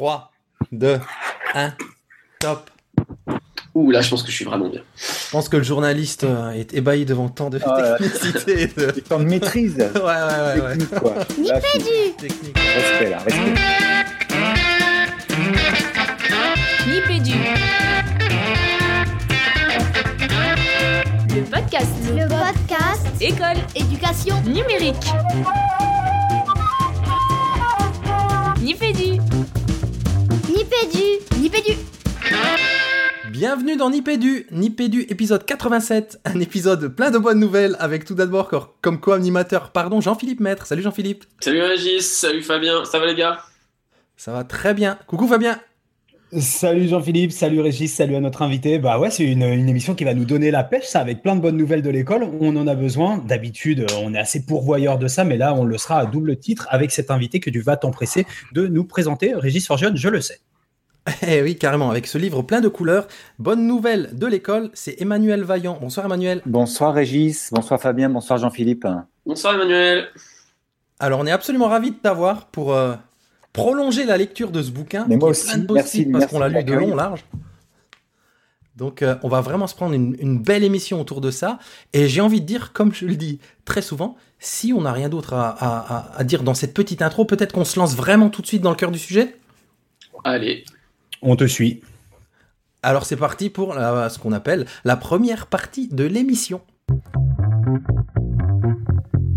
3, 2, 1, top. Ouh, là, je pense que je suis vraiment bien. Je pense que le journaliste euh, est ébahi devant tant de Ah, technicité. De... Tant de maîtrise. Ouais, ouais, ouais. ouais. Technique, quoi. Là, Technique. Respect, là, respect. Nipédu. Le podcast. Le podcast École. éducation Numérique. Nipédu. Nipédu Nipédu Bienvenue dans Nipédu, Nipédu épisode 87, un épisode plein de bonnes nouvelles avec tout d'abord comme co-animateur, pardon, Jean-Philippe Maître. Salut Jean-Philippe. Salut Régis, salut Fabien, ça va les gars? Ça va très bien. Coucou Fabien. Salut Jean-Philippe, salut Régis, salut à notre invité. Bah ouais, c'est une, une émission qui va nous donner la pêche, ça, avec plein de bonnes nouvelles de l'école. On en a besoin. D'habitude, on est assez pourvoyeur de ça, mais là, on le sera à double titre avec cet invité que tu vas t'empresser de nous présenter. Régis Forgione, je le sais. Eh oui, carrément, avec ce livre plein de couleurs. Bonne nouvelle de l'école, c'est Emmanuel Vaillant. Bonsoir Emmanuel. Bonsoir Régis, bonsoir Fabien, bonsoir Jean-Philippe. Bonsoir Emmanuel. Alors on est absolument ravis de t'avoir pour euh, prolonger la lecture de ce bouquin. Mais moi qui est plein aussi, de merci, parce qu'on l'a lu de long, large. Donc euh, on va vraiment se prendre une, une belle émission autour de ça. Et j'ai envie de dire, comme je le dis très souvent, si on n'a rien d'autre à, à- à- à dire dans cette petite intro, peut-être qu'on se lance vraiment tout de suite dans le cœur du sujet? Allez, On te suit. Alors c'est parti pour la- ce qu'on appelle la première partie de l'émission.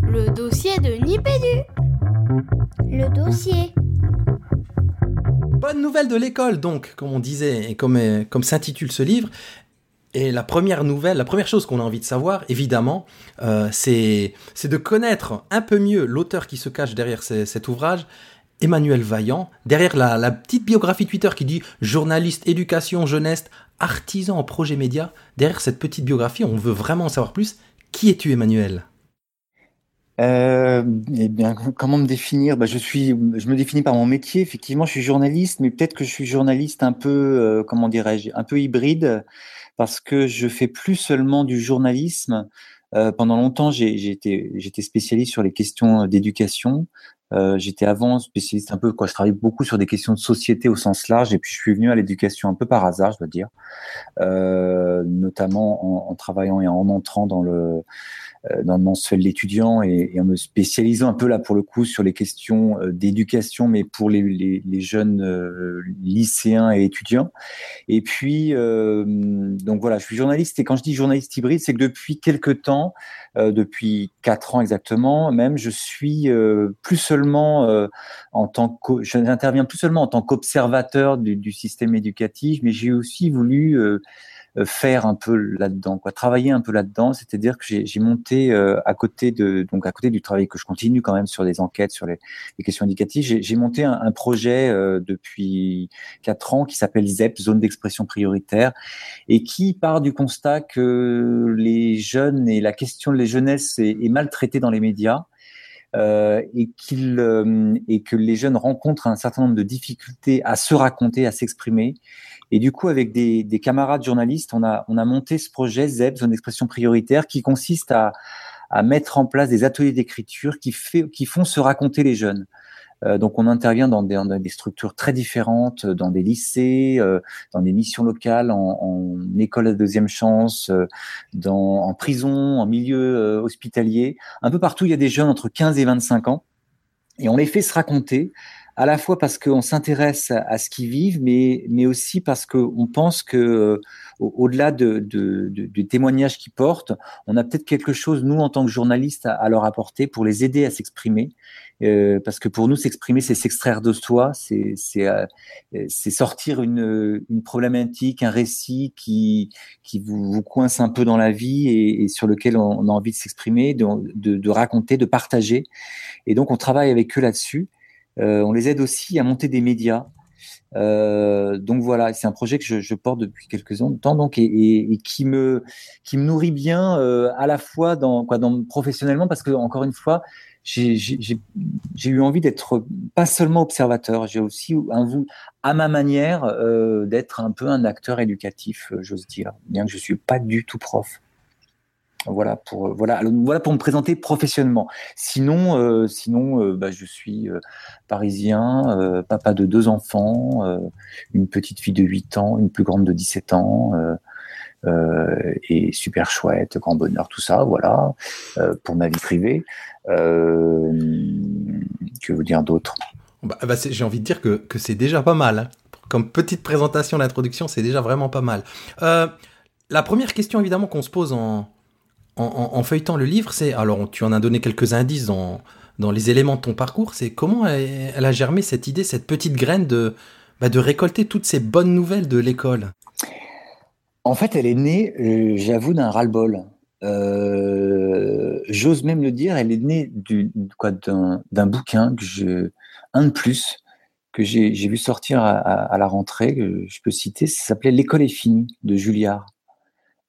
Le dossier de Nipédu Le dossier Bonne nouvelle de l'école, donc, comme on disait et comme, comme s'intitule ce livre. Et la première nouvelle, la première chose qu'on a envie de savoir, évidemment, euh, c'est c'est de connaître un peu mieux l'auteur qui se cache derrière ces- cet ouvrage, Emmanuel Vaillant, derrière la, petite biographie Twitter qui dit journaliste, éducation, jeunesse, artisan en projet média. Derrière cette petite biographie, on veut vraiment en savoir plus. Qui es-tu, Emmanuel? Euh, eh bien, comment me définir? Bah, je, suis, je me définis par mon métier. Effectivement, je suis journaliste, mais peut-être que je suis journaliste un peu, euh, comment dirais-je, un peu hybride, parce que je fais plus seulement du journalisme. Euh, pendant longtemps, j'étais spécialiste sur les questions d'éducation. Euh, j'étais avant spécialiste un peu, quoi. Je travaillais beaucoup sur des questions de société au sens large, et puis je suis venu à l'éducation un peu par hasard, je dois dire, euh, notamment en, en travaillant et en entrant dans le dans le mensuel d'étudiants et, et en me spécialisant un peu là pour le coup sur les questions euh, d'éducation, mais pour les, les, les jeunes euh, lycéens et étudiants. Et puis, euh, donc voilà, je suis journaliste et quand je dis journaliste hybride, c'est que depuis quelques temps, depuis quatre ans exactement, même, je suis plus seulement en tant que, je n'interviens plus seulement en tant qu'observateur du, du système éducatif, mais j'ai aussi voulu faire un peu là-dedans, quoi, travailler un peu là-dedans. C'est-à-dire que j'ai monté euh, à côté de, donc à côté du travail que je continue quand même sur des enquêtes sur les, les questions éducatives, j'ai monté un, un projet euh, depuis quatre ans qui s'appelle ZEP, zone d'expression prioritaire, et qui part du constat que les jeunes et la question de les jeunesses est, est mal traitée dans les médias. Euh, et, qu'il, euh, et que les jeunes rencontrent un certain nombre de difficultés à se raconter, à s'exprimer, et du coup, avec des, des camarades journalistes, on a, on a monté ce projet ZEP, zone d'expression prioritaire, qui consiste à, à mettre en place des ateliers d'écriture qui, fait, qui font se raconter les jeunes. Euh, donc, on intervient dans des, structures très différentes, dans des lycées, euh, dans des missions locales, en, en école à deuxième chance, euh, dans, en prison, en milieu hospitalier. Un peu partout, il y a des jeunes entre 15 et 25 ans. Et on les fait se raconter à la fois parce qu'on s'intéresse à, ce qu'ils vivent, mais, mais aussi parce qu'on pense que euh, au-delà de, de, de, du témoignage qu'ils portent, on a peut-être quelque chose, nous, en tant que journalistes, à, leur apporter pour les aider à s'exprimer. Euh, parce que pour nous, s'exprimer, c'est s'extraire de soi, c'est euh, sortir une, une problématique, un récit qui, qui vous, vous coince un peu dans la vie et, et sur lequel on, on, a envie de s'exprimer, de, de raconter, de partager. Et donc, on travaille avec eux là-dessus. Euh, on les aide aussi à monter des médias. Euh, donc voilà, c'est un projet que je, porte depuis quelques temps, donc et, et, qui me qui me nourrit bien euh, à la fois dans quoi, dans professionnellement parce que encore une fois, j'ai eu envie d'être pas seulement observateur, j'ai aussi un à ma manière d'être un peu un acteur éducatif, j'ose dire, bien que je suis pas du tout prof. Voilà pour voilà voilà pour me présenter professionnellement. Sinon sinon bah, je suis parisien, papa de deux enfants, une petite fille de 8 ans, une plus grande de 17 ans. et super chouette, grand bonheur, tout ça, voilà, pour ma vie privée. que vous dire d'autre? Bah, bah J'ai envie de dire que, que c'est déjà pas mal. Hein. Comme petite présentation d'introduction, c'est déjà vraiment pas mal. Euh, la première question évidemment qu'on se pose en, en, feuilletant le livre, c'est, alors tu en as donné quelques indices dans, dans les éléments de ton parcours, c'est comment elle, a germé cette idée, cette petite graine de, bah, de récolter toutes ces bonnes nouvelles de l'école? En fait, elle est née, euh, j'avoue, d'un ras-le-bol. Euh, j'ose même le dire, elle est née du, d'un, bouquin que je, un de plus que j'ai, vu sortir à, la rentrée, que je peux citer, ça s'appelait L'école est finie de Julliard.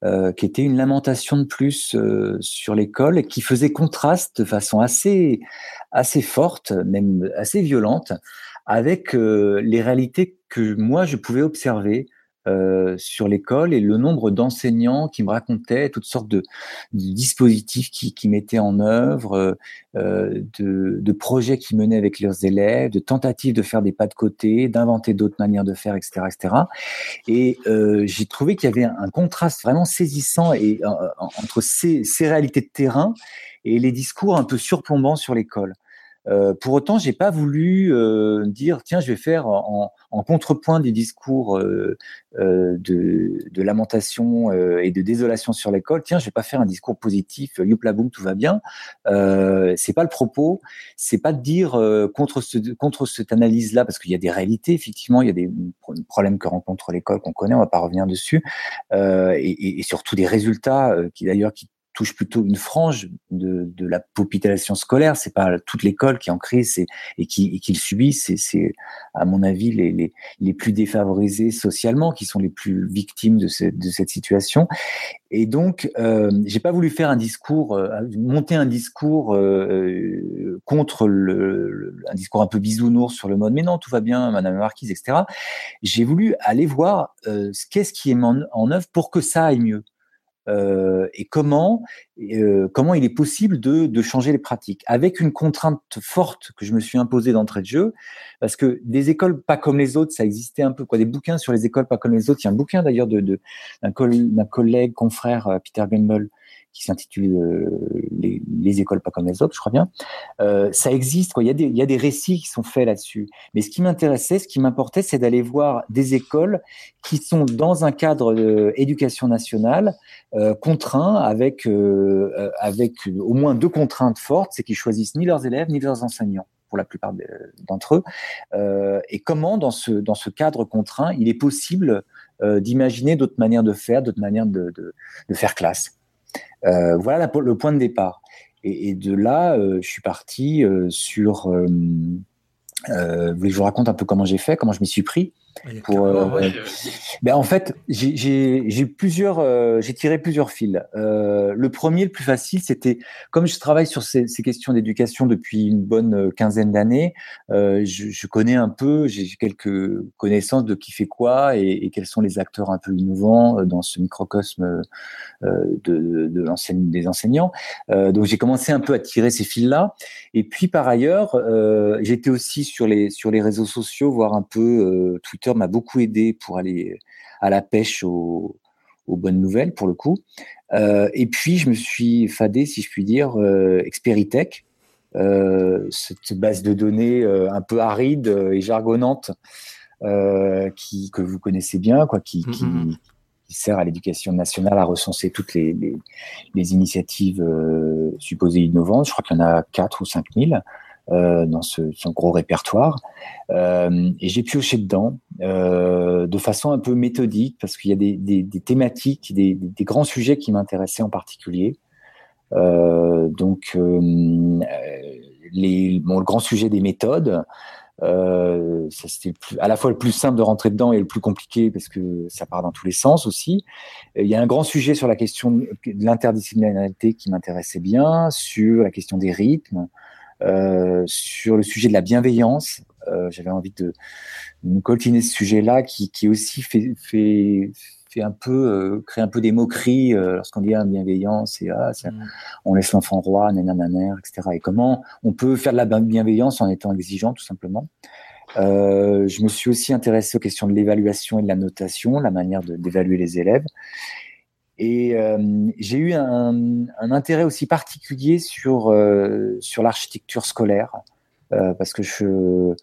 Euh, qui était une lamentation de plus euh, sur l'école et qui faisait contraste de façon assez, assez forte, même assez violente, avec euh, les réalités que moi je pouvais observer euh, sur l'école et le nombre d'enseignants qui me racontaient toutes sortes de, dispositifs qui, qui, mettaient en œuvre, euh, de, de, projets qui menaient avec leurs élèves, de tentatives de faire des pas de côté, d'inventer d'autres manières de faire, etc., etc. Et euh, j'ai trouvé qu'il y avait un, contraste vraiment saisissant et euh, entre ces, ces réalités de terrain et les discours un peu surplombants sur l'école. Euh, pour autant, j'ai pas voulu euh, dire tiens, je vais faire en, contrepoint des discours euh, de, lamentation et de désolation sur l'école. Tiens, je vais pas faire un discours positif, youpla boum, tout va bien. C'est pas le propos. C'est pas de dire contre ce, contre cette analyse-là, parce qu'il y a des réalités. Effectivement, il y a des problèmes que rencontre l'école qu'on connaît. On va pas revenir dessus, et, et, surtout des résultats qui d'ailleurs qui touche plutôt une frange de, de la population scolaire. C'est pas toute l'école qui est en crise et, qui, et qui le subit. C'est, à mon avis, les, les, les, plus défavorisés socialement qui sont les plus victimes de, de cette situation. Et donc, euh, j'ai pas voulu faire un discours, euh, monter un discours euh, contre le, un discours un peu bisounours sur le mode. Mais non, tout va bien, Madame la Marquise, etc. J'ai voulu aller voir euh, qu'est-ce qui est en, en œuvre pour que ça aille mieux. Euh, et comment euh, comment il est possible de, de, changer les pratiques? Avec une contrainte forte que je me suis imposée d'entrée de jeu parce que des écoles pas comme les autres ça existait un peu quoi. Des bouquins sur les écoles pas comme les autres. Il y a un bouquin d'ailleurs de d'un de, collègue confrère euh, Peter Gamble qui s'intitule euh, les, les, écoles pas comme les autres, je crois bien. Euh, ça existe, quoi. Il y, a des, récits qui sont faits là-dessus. Mais ce qui m'intéressait, ce qui m'importait, c'est d'aller voir des écoles qui sont dans un cadre d'éducation nationale euh, contraint avec, euh, avec au moins deux contraintes fortes, c'est qu'ils choisissent ni leurs élèves ni leurs enseignants pour la plupart d'entre eux. Euh, et comment, dans ce, dans ce cadre contraint, il est possible euh, d'imaginer d'autres manières de faire, d'autres manières de, faire classe. Euh, voilà le point de départ. Et, de là, euh, je suis parti euh, sur. je vous raconte un peu comment j'ai fait, comment je m'y suis pris pour, euh, ben en fait, j'ai plusieurs, euh, j'ai tiré plusieurs fils. Euh, le premier, le plus facile, c'était comme je travaille sur ces, ces questions d'éducation depuis une bonne euh, quinzaine d'années, euh, je, je, connais un peu, j'ai quelques connaissances de qui fait quoi et, et, quels sont les acteurs un peu innovants dans ce microcosme de, de, de des enseignants. donc j'ai commencé un peu à tirer ces fils-là. Et puis par ailleurs, j'étais aussi sur les sur les réseaux sociaux, voir un peu Twitter m'a beaucoup aidé pour aller à la pêche aux, bonnes nouvelles, pour le coup. Euh, et puis, je me suis fadé, si je puis dire, euh, Experitech, euh, cette base de données un peu aride et jargonnante qui, que vous connaissez bien, quoi, qui, qui, mm-hmm. sert à l'éducation nationale à recenser toutes les, les, initiatives supposées innovantes. Je crois qu'il y en a 4 ou 5 000. Euh, dans son gros répertoire. Euh, et j'ai pioché dedans euh, de façon un peu méthodique parce qu'il y a des, thématiques, des, grands sujets qui m'intéressaient en particulier. Donc, le grand sujet des méthodes, c'était à la fois le plus simple de rentrer dedans et le plus compliqué parce que ça part dans tous les sens aussi. Il y a un grand sujet sur la question de l'interdisciplinarité qui m'intéressait bien, sur la question des rythmes, sur le sujet de la bienveillance. Euh, j'avais envie de, de coltiner ce sujet-là qui, qui aussi fait, fait, fait un peu euh, crée un peu des moqueries euh, lorsqu'on dit ah, bienveillance et ah, ça- Mm. on laisse l'enfant roi, nanana, etc. Et comment on peut faire de la bienveillance en étant exigeant, tout simplement. Euh, je me suis aussi intéressé aux questions de l'évaluation et de la notation, la manière d'évaluer les élèves. Et euh, j'ai eu un, intérêt aussi particulier sur, euh, sur l'architecture scolaire, euh, parce que je,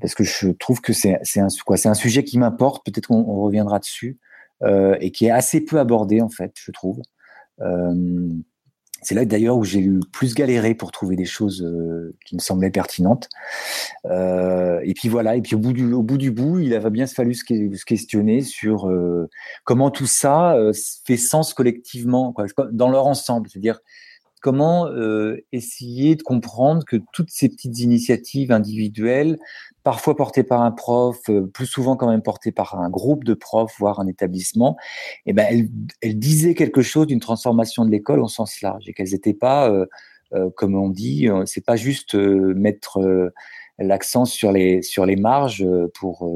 parce que je trouve que c'est un, un sujet qui m'importe, peut-être qu'on on reviendra dessus, et qui est assez peu abordé, en fait, je trouve. C'est là d'ailleurs où j'ai eu plus galéré pour trouver des choses euh, qui me semblaient pertinentes. Euh, et puis voilà, et puis au bout du, bout, il avait bien fallu se, que- se questionner sur euh, comment tout ça fait sens collectivement, dans leur ensemble. C'est-à-dire comment essayer de comprendre que toutes ces petites initiatives individuelles, parfois portées par un prof, euh, plus souvent quand même portées par un groupe de profs, voire un établissement, eh ben, elles disaient quelque chose d'une transformation de l'école au sens large et qu'elles n'étaient pas, euh, euh, comme on dit, c'est pas juste mettre l'accent sur les sur les marges pour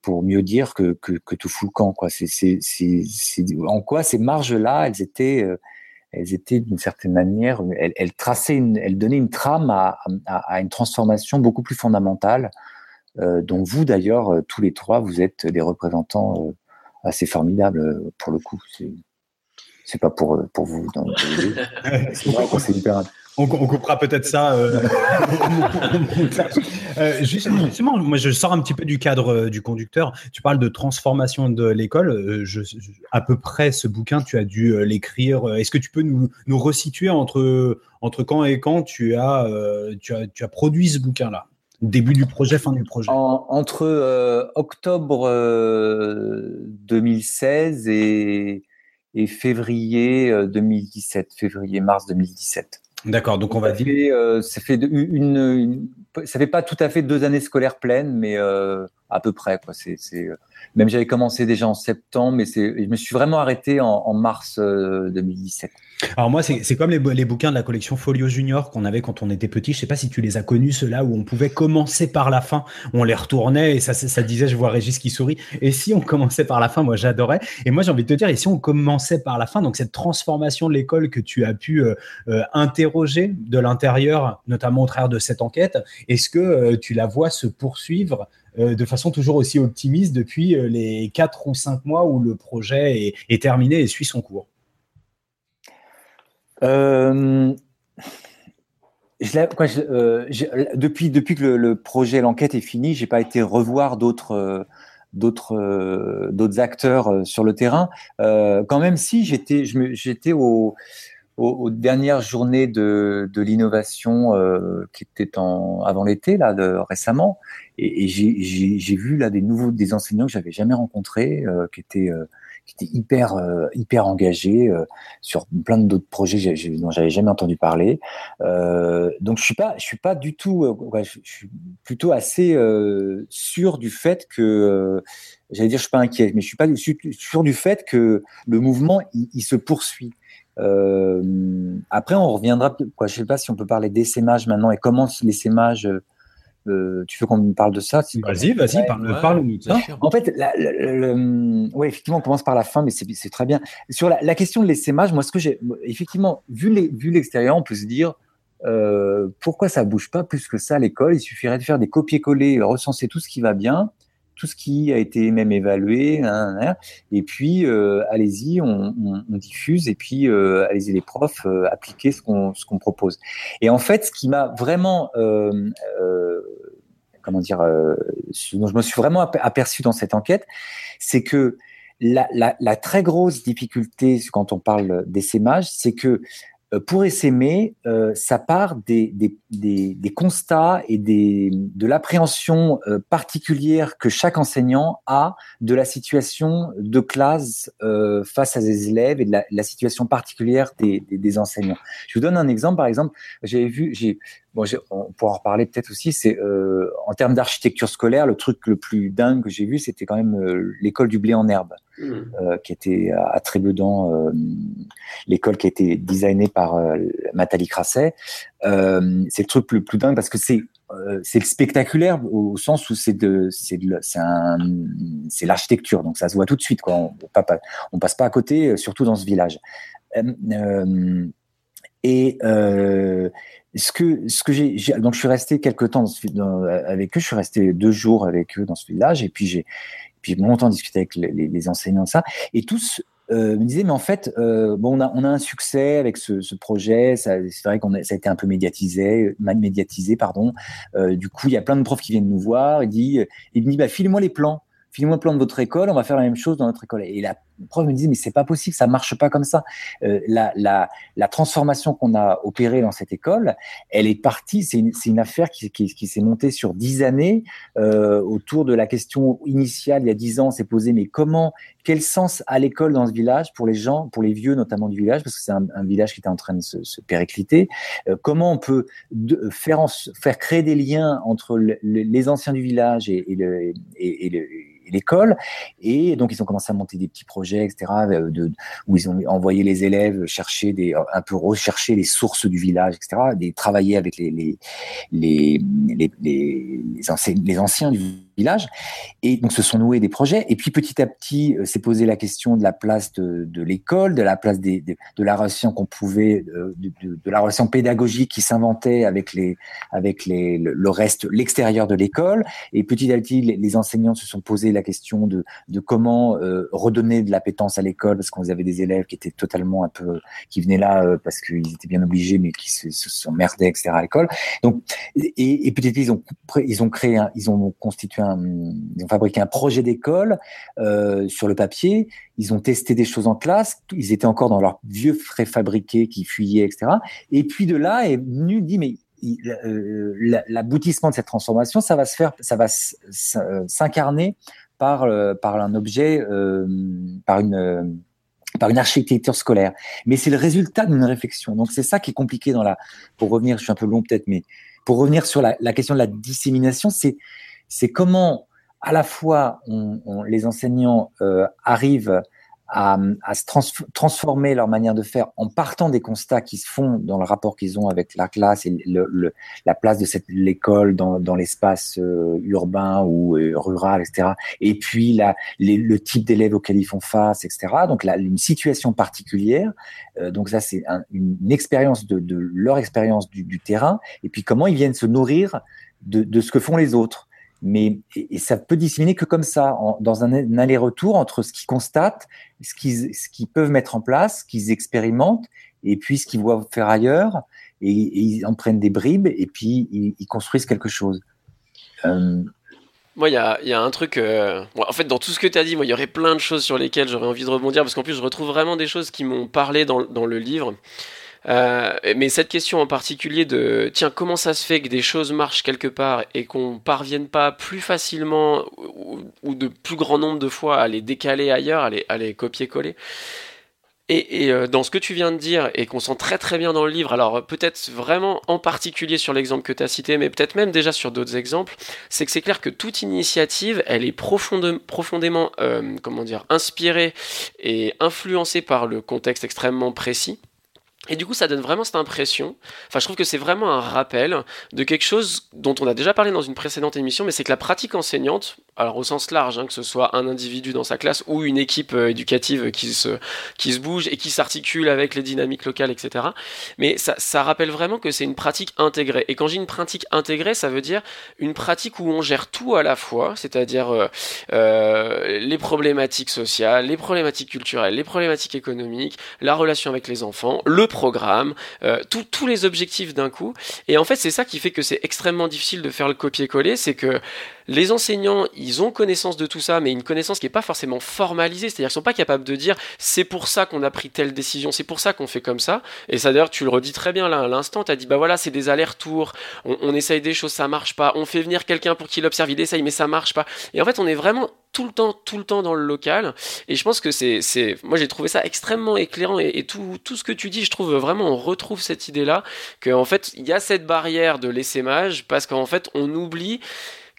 pour mieux dire que, que, tout fout le camp quoi. C'est c'est c'est en quoi ces marges là, elles étaient elles étaient d'une certaine manière, elles, elles une, elles donnaient une trame à, à, une transformation beaucoup plus fondamentale, dont vous d'ailleurs, euh, tous les trois, vous êtes des représentants euh, assez formidables euh, pour le coup. C'est, pas pour, euh, pour vous. euh, c'est hyper On, on coupera peut-être ça. euh. Euh, justement, moi, je sors un petit peu du cadre euh, du conducteur. Tu parles de transformation de l'école. Euh, je- je- à peu près, ce bouquin, tu as dû euh, l'écrire. Est-ce que tu peux nous, nous resituer entre, entre quand et quand tu as, euh, tu as, tu as produit ce bouquin-là? Début du projet, fin du projet. En- entre euh, octobre euh, 2016 et, et février euh, 2017, février-mars 2017. D'accord, donc on va ça dire. fait, euh, ça fait de- une, une- ça fait pas tout à fait deux années scolaires pleines, mais euh, à peu près quoi. C'est, c'est euh, même j'avais commencé déjà en septembre, mais c'est, je me suis vraiment arrêté en, en mars euh, 2017. Alors moi, c'est comme les, bouquins de la collection Folio Junior qu'on avait quand on était petit. Je sais pas si tu les as connus, ceux-là où on pouvait commencer par la fin. On les retournait et ça, disait, je vois Régis qui sourit. Et si on commençait par la fin, moi j'adorais. Et moi j'ai envie de te dire, et si on commençait par la fin, donc cette transformation de l'école que tu as pu euh, euh, interroger de l'intérieur, notamment au travers de cette enquête, est-ce que euh, tu la vois se poursuivre de façon toujours aussi optimiste depuis les quatre ou cinq mois où le projet est terminé et suit son cours? Euh, euh, depuis, que le, projet, l'enquête est fini, j'ai pas été revoir d'autres euh, d'autres d'autres acteurs sur le terrain. Quand même, si j'étais j'étais au, au- aux dernières journées de, de l'innovation qui était en avant l'été là récemment, et, j'ai- vu là des nouveaux des enseignants que j'avais jamais rencontrés, qui étaient qui étaient hyper euh, hyper engagés euh, sur plein d'autres projets j'ai- j'ai- dont j'avais jamais entendu parler. Euh, donc je suis pas je suis pas du tout je, suis plutôt assez sûr du fait que j'allais dire je suis pas inquiet mais je suis pas sûr du fait que le mouvement il, se poursuit. Après on reviendra quoi je sais pas si on peut parler d'essaimage maintenant et comment l'essaimage euh, tu veux qu'on parle de ça Vas-y, vas-y, Ouais, parle- ouais, de ça. en fait, la, la- la- le- ouais, effectivement, on commence par la fin, mais c'est très bien. Sur la, la question de l'essaimage, moi, ce que j'ai, effectivement, vu l'extérieur, on peut se dire euh, pourquoi ça bouge pas plus que ça à l'école? Il suffirait de faire des copier-coller, recenser tout ce qui va bien, tout ce qui a été même évalué, hein, hein, et puis euh, allez-y, on, diffuse, et puis euh, allez-y les profs, euh, appliquez ce qu'on ce propose. Et en fait, ce qui m'a vraiment euh, comment dire, dont je me suis vraiment aper- aperçu dans cette enquête, c'est que la, la, très grosse difficulté quand on parle d'essaimage, c'est que pour essaimer, euh, ça part des, des, des, des constats et des, de l'appréhension euh, particulière que chaque enseignant a de la situation de classe euh, face à ses élèves et de la, la situation particulière des enseignants. Je vous donne un exemple. Par exemple, j'avais vu, j'ai bon, on pourra en reparler peut-être aussi, c'est euh, en termes d'architecture scolaire, le truc le plus dingue que j'ai vu, c'était quand même euh, l'école du blé en herbe, Hmm. euh, qui était à, à Trébedant, euh, l'école qui a été designée par Nathalie Crasset. C'est le truc le plus dingue parce que c'est c'est spectaculaire au sens où c'est de, c'est c'est l'architecture, donc ça se voit tout de suite. Quoi. On, on passe pas à côté, surtout dans ce village. Euh, et ce que, ce que j'ai, donc je suis resté quelques temps avec eux. Je suis resté deux jours avec eux dans ce village, et puis j'ai, puis longtemps discuté avec les, les, enseignants de ça. Et tous euh, me disait mais en fait euh, bon on a on a un succès avec ce, projet c'est vrai qu'on ça a été un peu médiatisé mal médiatisé pardon euh, du coup il y a plein de profs qui viennent nous voir il dit il me dit bah filez-moi les plans filez-moi le plan de votre école on va faire la même chose dans notre école et la prof me disait mais c'est pas possible, ça marche pas comme ça. Euh, la, la, transformation qu'on a opérée dans cette école, elle est partie, c'est une, une, affaire qui, qui, s'est montée sur dix années euh, autour de la question initiale. Il y a dix ans, on s'est posé mais comment, quel sens a l'école dans ce village pour les gens, pour les vieux notamment du village, parce que c'est un, village qui était en train de se, se péricliter. Euh, comment on peut faire faire créer des liens entre le, les anciens du village et, et le, et, et le l'école? Et donc, ils ont commencé à monter des petits projets, etc., euh, de, où ils ont envoyé les élèves chercher des, un peu rechercher les sources du village, etc., des, travailler avec les, les, les, les, les, les anciens du village. Et donc, se sont noués des projets. Et puis, petit à petit, euh, s'est posé la question de la place de, l'école, de la place de, la relation qu'on pouvait, euh, de, la relation pédagogique qui s'inventait avec les, avec les, le, reste, l'extérieur de l'école. Et petit à petit, les, enseignants se sont posés la question de, comment euh, redonner de l'appétence à l'école, parce qu'on avait des élèves qui étaient totalement un peu, qui venaient là parce qu'ils étaient bien obligés, mais qui se, se sont merdés, etc. à l'école. Donc, et, et petit à petit, ils ont, créé, un, ils ont constitué ils ont fabriqué un projet d'école euh, sur le papier. Ils ont testé des choses en classe. Ils étaient encore dans leurs vieux frais fabriqués qui fuyaient, etc. Et puis de là est venu dit mais euh, l'aboutissement de cette transformation, ça va se faire, ça va s'incarner par euh, par un objet, euh, par une par une architecture scolaire. Mais c'est le résultat d'une réflexion. Donc c'est ça qui est compliqué dans la. Pour revenir, je suis un peu long peut-être, mais pour revenir sur la, la question de la dissémination, c'est c'est comment à la fois les enseignants euh, arrivent à, se trans transformer leur manière de faire en partant des constats qui se font dans le rapport qu'ils ont avec la classe et la place de l'école dans, dans l'espace euh, urbain ou euh, rural, etc. Et puis le type d'élèves auxquels ils font face, etc. Donc une situation particulière. Donc ça, c'est un, une, expérience de, leur expérience du, terrain. Et puis comment ils viennent se nourrir de ce que font les autres mais et ça peut disséminer que comme ça, dans un, aller-retour entre ce qu'ils constatent, ce qu'ils qu'ils peuvent mettre en place, ce qu'ils expérimentent, et puis ce qu'ils voient faire ailleurs, et, ils en prennent des bribes, et puis ils, ils construisent quelque chose. Euh... Moi, il y a, y a, un truc. Euh... en fait, dans tout ce que tu as dit, moi, il y aurait plein de choses sur lesquelles j'aurais envie de rebondir, parce qu'en plus, je retrouve vraiment des choses qui m'ont parlé dans, dans le livre. Euh, mais cette question en particulier de tiens comment ça se fait que des choses marchent quelque part et qu'on parvienne pas plus facilement ou, de plus grand nombre de fois à les décaler ailleurs, à les, copier-coller. Et, euh, dans ce que tu viens de dire et qu'on sent très très bien dans le livre, alors peut-être vraiment en particulier sur l'exemple que tu as cité, mais peut-être même déjà sur d'autres exemples, c'est que c'est clair que toute initiative, elle est profonde, profondément, euh, comment dire, inspirée et influencée par le contexte extrêmement précis. Et du coup, ça donne vraiment cette impression. Enfin, je trouve que c'est vraiment un rappel de quelque chose dont on a déjà parlé dans une précédente émission, mais c'est que la pratique enseignante, alors au sens large, hein, que ce soit un individu dans sa classe ou une équipe euh, éducative qui se, qui se bouge et qui s'articule avec les dynamiques locales, etc. Mais ça, rappelle vraiment que c'est une pratique intégrée. Et quand j'ai une pratique intégrée, ça veut dire une pratique où on gère tout à la fois, c'est-à-dire euh, euh, les problématiques sociales, les problématiques culturelles, les problématiques économiques, la relation avec les enfants, le programme, euh, tous les objectifs d'un coup. Et en fait, c'est ça qui fait que c'est extrêmement difficile de faire le copier-coller, c'est que les enseignants, ils ont connaissance de tout ça, mais une connaissance qui n'est pas forcément formalisée, c'est-à-dire qu'ils sont pas capables de dire c'est pour ça qu'on a pris telle décision, c'est pour ça qu'on fait comme ça. Et ça d'ailleurs, tu le redis très bien là à l'instant, tu as dit bah voilà, c'est des allers-retours, on, on, essaye des choses, ça marche pas, on fait venir quelqu'un pour qu'il observe, il essaye, mais ça marche pas. Et en fait, on est vraiment tout le temps, tout le temps dans le local. Et je pense que c'est, c'est, moi j'ai trouvé ça extrêmement éclairant et, tout, tout ce que tu dis, je trouve vraiment on retrouve cette idée-là, qu'en fait il y a cette barrière de l'essaimage parce qu'en fait on oublie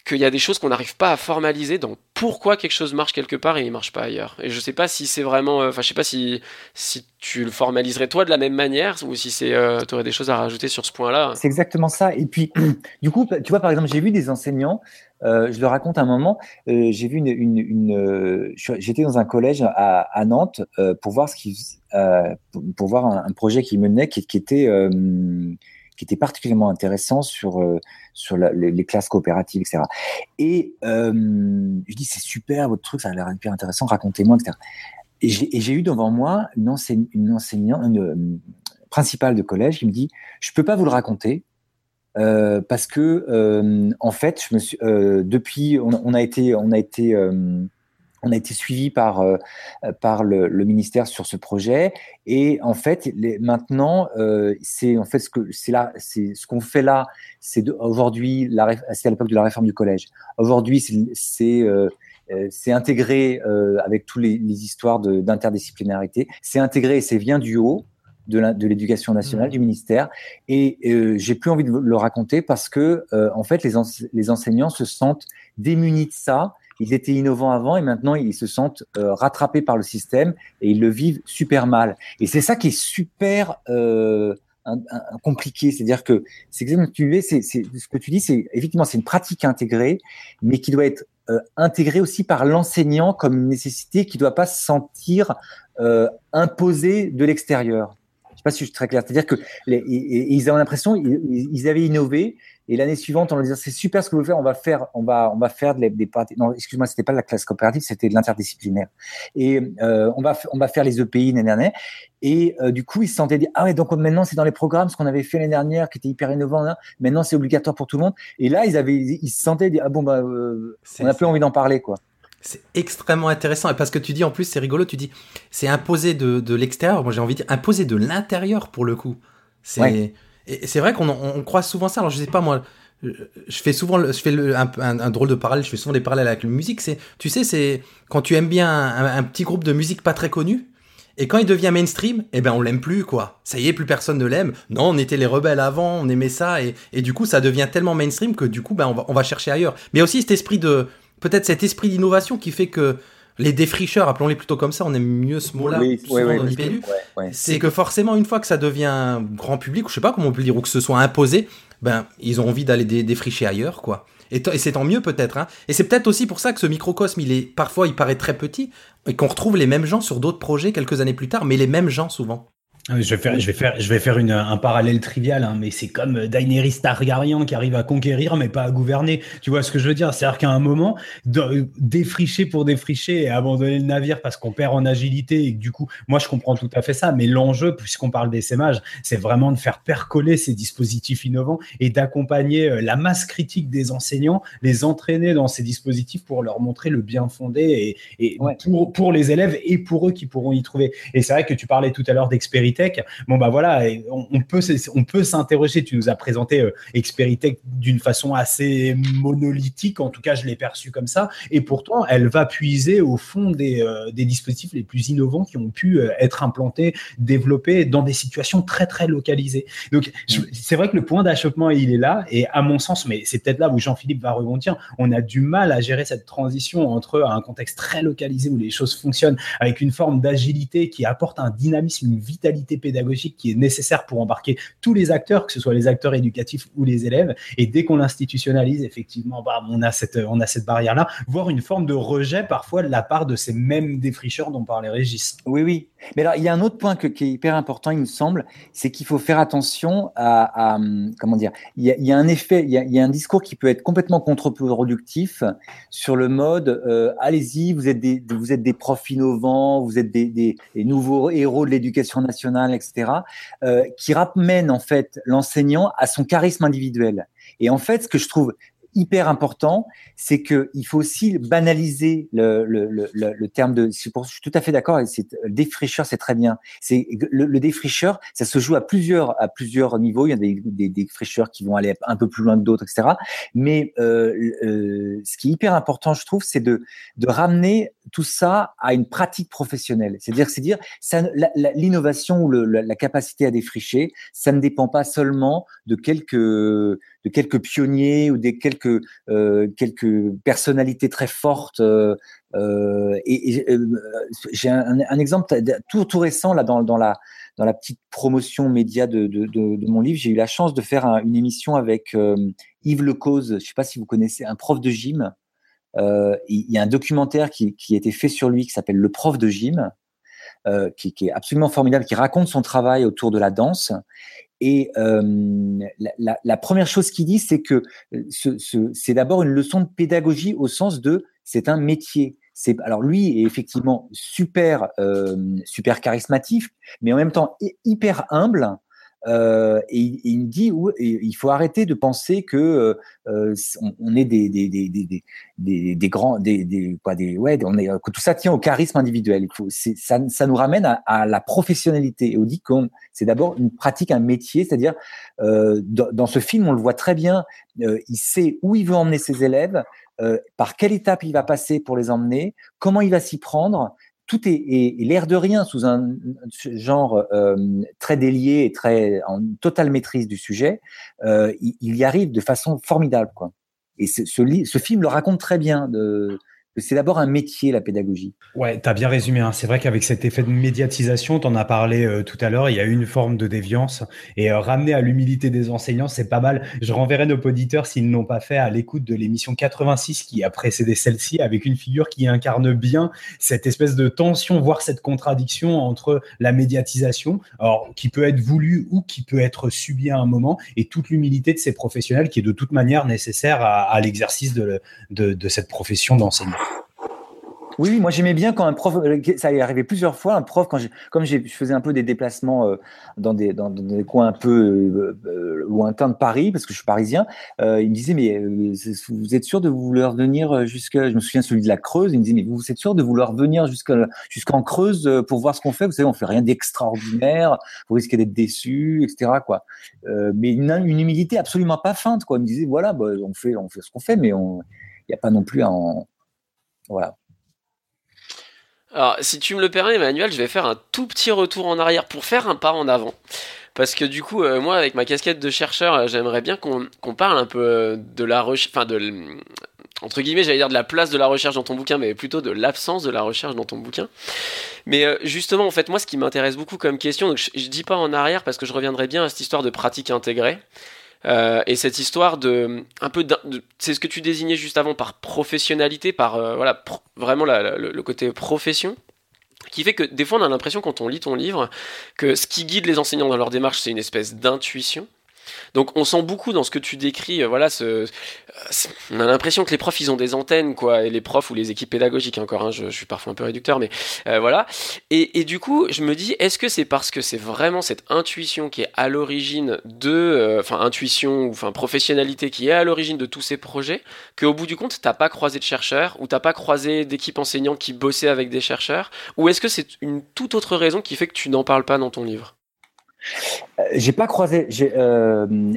qu'il y a des choses qu'on n'arrive pas à formaliser dans pourquoi quelque chose marche quelque part et il marche pas ailleurs. Et je sais pas si c'est vraiment, euh, enfin je sais pas si si tu le formaliserais toi de la même manière ou si c'est, euh, tu aurais des choses à rajouter sur ce point-là. C'est exactement ça. Et puis du coup, tu vois par exemple, j'ai vu des enseignants. Euh, je le raconte un moment. Euh, j'ai vu une, euh, j'étais dans un collège à, Nantes pour voir un, projet qui menait qui, qui était particulièrement intéressant sur les, classes coopératives, etc. Et je dis c'est super votre truc, ça a l'air hyper intéressant, racontez-moi, etc. Et j'ai eu devant moi une, enseignante, une, principale de collège qui me dit je peux pas vous le raconter. Euh, parce que euh, en fait, je me suis, euh, depuis, on, a été, on a été on a été suivi par par le, ministère sur ce projet. Et en fait maintenant c'est en fait ce que c'est là c'est ce qu'on fait là c'est aujourd'hui c'est à l'époque de la réforme du collège. Aujourd'hui c'est c'est intégré avec tous les, les histoires d'interdisciplinarité. C'est intégré et c'est vient du haut de l'éducation nationale, mmh. du ministère. Et euh, j'ai plus envie de le raconter parce que, euh, en fait, les, ense les enseignants se sentent démunis de ça ils étaient innovants avant et maintenant ils se sentent euh, rattrapés par le système et ils le vivent super mal. Et c'est ça qui est super euh, un, un, compliqué, c'est-à-dire que c'est exactement ce que tu dis, c'est effectivement c'est une pratique intégrée, mais qui doit être euh, intégrée aussi par l'enseignant comme une nécessité qui ne doit pas se sentir euh, imposée de l'extérieur. Je sais pas si je suis très clair. C'est-à-dire que les, ils avaient l'impression ils, ils avaient innové, et l'année suivante, on leur disait c'est super ce que vous faites, on va faire, on va, on va faire des, des non, excuse-moi, c'était pas la classe coopérative, c'était de l'interdisciplinaire. Et euh, on va, on va faire les EPI l'année dernière. Et euh, du coup, ils se sentaient dire ah ouais, donc maintenant c'est dans les programmes ce qu'on avait fait l'année dernière qui était hyper innovant. Hein. Maintenant c'est obligatoire pour tout le monde. Et là, ils avaient, ils se sentaient dire ah bon bah, euh, on n'a plus envie d'en parler quoi. C'est extrêmement intéressant et parce que tu dis en plus c'est rigolo, tu dis c'est imposé de, de l'extérieur. Moi j'ai envie de dire imposé de l'intérieur pour le coup. C'est ouais. Et c'est vrai qu'on on croit souvent ça. Alors je sais pas moi, je fais souvent, je fais le, un, un, un, drôle de parallèle. Je fais souvent des parallèles avec la musique. C'est, tu sais, c'est quand tu aimes bien un, un, petit groupe de musique pas très connu. Et quand il devient mainstream, eh ben on l'aime plus quoi. Ça y est, plus personne ne l'aime. Non, on était les rebelles avant, on aimait ça et, et du coup ça devient tellement mainstream que du coup ben on va, on va chercher ailleurs. Mais aussi cet esprit de peut-être cet esprit d'innovation qui fait que les défricheurs, appelons-les plutôt comme ça, on aime mieux ce mot-là, oui, oui, c'est que forcément, une fois que ça devient grand public, ou je sais pas comment on peut dire, ou que ce soit imposé, ben, ils ont envie d'aller dé défricher ailleurs, quoi. Et, et c'est tant mieux peut-être. Hein. Et c'est peut-être aussi pour ça que ce microcosme, il est parfois, il paraît très petit, et qu'on retrouve les mêmes gens sur d'autres projets quelques années plus tard, mais les mêmes gens souvent. Ah je vais faire, je vais faire, je vais faire une, un parallèle trivial, hein, mais c'est comme Daenerys Targaryen qui arrive à conquérir mais pas à gouverner. Tu vois ce que je veux dire? C'est-à-dire qu'à un moment, de, défricher pour défricher et abandonner le navire parce qu'on perd en agilité et que du coup, moi je comprends tout à fait ça, mais l'enjeu, puisqu'on parle des c'est vraiment de faire percoler ces dispositifs innovants et d'accompagner euh, la masse critique des enseignants, les entraîner dans ces dispositifs pour leur montrer le bien fondé et, et ouais. pour, pour les élèves et pour eux qui pourront y trouver. Et c'est vrai que tu parlais tout à l'heure d'expérience Experitech. Bon bah voilà, on, on peut on peut s'interroger. Tu nous as présenté euh, Experitech d'une façon assez monolithique, en tout cas je l'ai perçu comme ça. Et pourtant, elle va puiser au fond des, euh, des dispositifs les plus innovants qui ont pu euh, être implantés, développés dans des situations très très localisées. Donc c'est vrai que le point d'achoppement il est là. Et à mon sens, mais c'est peut-être là où Jean-Philippe va rebondir, on a du mal à gérer cette transition entre un contexte très localisé où les choses fonctionnent avec une forme d'agilité qui apporte un dynamisme, une vitalité pédagogique qui est nécessaire pour embarquer tous les acteurs, que ce soit les acteurs éducatifs ou les élèves. Et dès qu'on l'institutionnalise, effectivement, bah, on a cette, on a cette barrière-là, voire une forme de rejet parfois de la part de ces mêmes défricheurs dont parlait Régis. Oui, oui. Mais alors, il y a un autre point qui est hyper important, il me semble, c'est qu'il faut faire attention à, comment dire, il y, a, un effet, il y a, un discours qui peut être complètement contre-productif sur le mode, euh, allez-y, vous êtes des, vous êtes des profs innovants, vous êtes des nouveaux héros de l'éducation nationale, etc., euh, qui ramène en fait l'enseignant à son charisme individuel. Et en fait, ce que je trouve hyper important, c'est que il faut aussi banaliser le, le, le, le terme de. Je suis tout à fait d'accord. C'est défricheur, c'est très bien. C'est le, défricheur, ça se joue à plusieurs à plusieurs niveaux. Il y a des, des, défricheurs qui vont aller un peu plus loin que d'autres, etc. Mais euh, euh, ce qui est hyper important, je trouve, c'est de de ramener tout ça à une pratique professionnelle. C'est-à-dire, c'est dire, l'innovation ou le, la, capacité à défricher, ça ne dépend pas seulement de quelques de quelques pionniers ou des quelques euh, quelques personnalités très fortes. Euh, euh et, j'ai un, exemple tout, récent là dans, la dans la petite promotion média de, mon livre, j'ai eu la chance de faire une émission avec euh, Yves Lecause. Je ne sais pas si vous connaissez, un prof de gym. Il y a un documentaire qui, a été fait sur lui qui s'appelle Le prof de gym, euh, qui, est absolument formidable, qui raconte son travail autour de la danse. Et euh, la, première chose qu'il dit, c'est que ce, c'est d'abord une leçon de pédagogie au sens de c'est un métier alors lui est effectivement super euh, super charismatique, mais en même temps hyper humble. Euh, et, il me dit où il faut arrêter de penser que euh, on, est des des, des, des, des, des grands des, des quoi des ouais on est que tout ça tient au charisme individuel. Il faut ça ça nous ramène à, à la professionnalité. Et on dit qu'on c'est d'abord une pratique un métier, c'est-à-dire euh, dans, dans, ce film on le voit très bien. Euh, il sait où il veut emmener ses élèves, euh, par quelle étape il va passer pour les emmener, comment il va s'y prendre. Tout est, et, l'air de rien sous un genre euh, très délié et très en totale maîtrise du sujet, euh, il, y arrive de façon formidable, quoi. Et ce, ce, ce film le raconte très bien de, c'est d'abord un métier, la pédagogie. Ouais, tu as bien résumé. Hein. C'est vrai qu'avec cet effet de médiatisation, tu en as parlé euh, tout à l'heure, il y a une forme de déviance. Et euh, ramener à l'humilité des enseignants, c'est pas mal. Je renverrai nos auditeurs, s'ils n'ont pas fait, à l'écoute de l'émission 86 qui a précédé celle-ci, avec une figure qui incarne bien cette espèce de tension, voire cette contradiction entre la médiatisation, alors, qui peut être voulue ou qui peut être subie à un moment, et toute l'humilité de ces professionnels qui est de toute manière nécessaire à, l'exercice de, de cette profession d'enseignant. Oui, moi j'aimais bien quand un prof, euh, ça est arrivé plusieurs fois, un prof, quand comme je faisais un peu des déplacements euh, dans, des, dans, des coins un peu euh, lointains de Paris, parce que je suis parisien, il me disait, mais vous êtes sûr de vouloir venir jusqu'à, je me souviens celui de la Creuse, il me disait, mais vous êtes sûr de vouloir venir jusqu'en Creuse pour voir ce qu'on fait? Vous savez, on fait rien d'extraordinaire, vous risquez d'être déçu, etc. Quoi. mais une, humilité absolument pas feinte, quoi. Il me disait, voilà, bah, on, fait, on fait ce qu'on fait, mais il n'y a pas non plus en... Voilà. Alors, si tu me le permets, Emmanuel, je vais faire un tout petit retour en arrière pour faire un pas en avant. Parce que du coup, euh, moi, avec ma casquette de chercheur, euh, j'aimerais bien qu'on parle un peu euh, de la recherche, enfin de entre guillemets, j'allais dire de la place de la recherche dans ton bouquin, mais plutôt de l'absence de la recherche dans ton bouquin. Mais justement, en fait, moi, ce qui m'intéresse beaucoup comme question, donc je, je, dis pas en arrière parce que je reviendrai bien à cette histoire de pratique intégrée. Euh, et cette histoire de un peu c'est ce que tu désignais juste avant par professionnalité par euh, voilà vraiment le, côté profession qui fait que des fois on a l'impression quand on lit ton livre que ce qui guide les enseignants dans leur démarche c'est une espèce d'intuition donc on sent beaucoup dans ce que tu décris, euh, voilà, ce, euh, on a l'impression que les profs ils ont des antennes quoi, et les profs ou les équipes pédagogiques encore, hein, je, suis parfois un peu réducteur, mais euh, voilà. Et, du coup, je me dis, est-ce que c'est parce que c'est vraiment cette intuition qui est à l'origine de, enfin intuition ou enfin professionnalité qui est à l'origine de tous ces projets, qu'au bout du compte t'as pas croisé de chercheurs ou t'as pas croisé d'équipes enseignantes qui bossaient avec des chercheurs, ou est-ce que c'est une toute autre raison qui fait que tu n'en parles pas dans ton livre? euh, j'ai pas croisé. J'ai euh,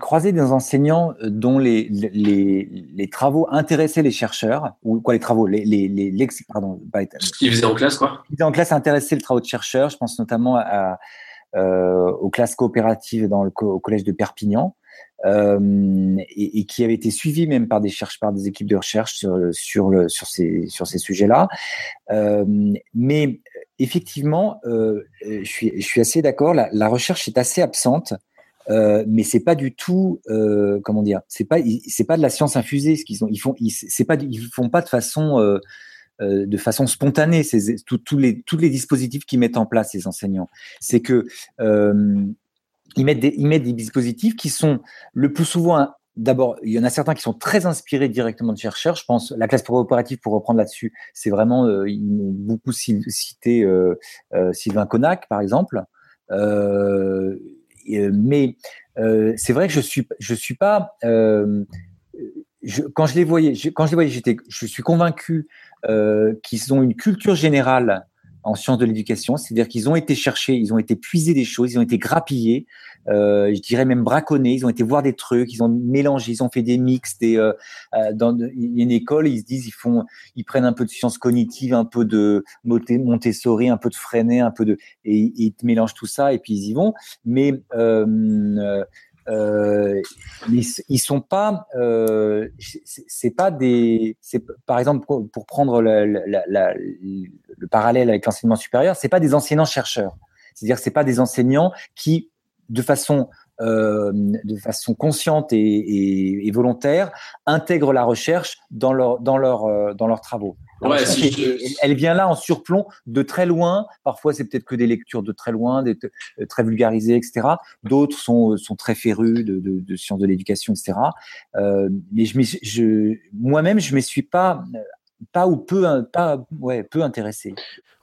croisé des enseignants dont les, les, les, travaux intéressaient les chercheurs ou quoi les travaux les les, les pardon ce qu'ils faisaient en classe quoi. Ils faisaient en classe intéressaient le travaux de chercheurs. Je pense notamment à, euh, aux classes coopératives dans le au collège de Perpignan. Euh, et, qui avait été suivi même par des chercheurs, par des équipes de recherche sur, sur, sur ces, sur ces sujets-là. Euh, mais effectivement, euh, je, suis, je suis assez d'accord. La, recherche est assez absente, mais c'est pas du tout, comment dire, c'est pas, c'est pas de la science infusée ce qu'ils ont. Ils font, c'est pas, ils font pas de façon, de façon spontanée. Les, tous les dispositifs qu'ils mettent en place, ces enseignants, c'est que ils mettent des, ils mettent des dispositifs qui sont le plus souvent D'abord, il y en a certains qui sont très inspirés directement de chercheurs. Je pense la classe coopérative, pour reprendre là-dessus, c'est vraiment, euh, ils m'ont beaucoup cité euh, euh, Sylvain Connac, par exemple. Euh, mais c'est vrai que je suis, je suis pas. Je, quand je les voyais, je, quand je les voyais, j'étais, je suis convaincu qu'ils ont une culture générale en sciences de l'éducation, c'est-à-dire qu'ils ont été chercher, ils ont été puiser des choses, ils ont été grappillés, euh, je dirais même braconnés, ils ont été voir des trucs, ils ont mélangé, ils ont fait des mix, des euh, euh dans une école, ils se disent, ils font, ils prennent un peu de sciences cognitives, un peu de Montessori, un peu de Freinet, un peu de, et, et ils mélangent tout ça et puis ils y vont. Mais euh, euh, ils, sont pas, euh, c'est pas des, par exemple pour, prendre le, le parallèle avec l'enseignement supérieur, c'est pas des enseignants chercheurs. C'est-à-dire c'est pas des enseignants qui, de façon euh, de façon consciente et, et, volontaire, intègrent la recherche dans leur dans leur dans leurs travaux. Ouais, Elle vient là en surplomb de très loin. Parfois, c'est peut-être que des lectures de très loin, des, euh, très vulgarisées, etc. D'autres sont, euh, sont très férus de, de, de sciences de l'éducation, etc. Euh, mais je, je moi-même, je ne me suis pas pas ou peu, pas, ouais, peu intéressé.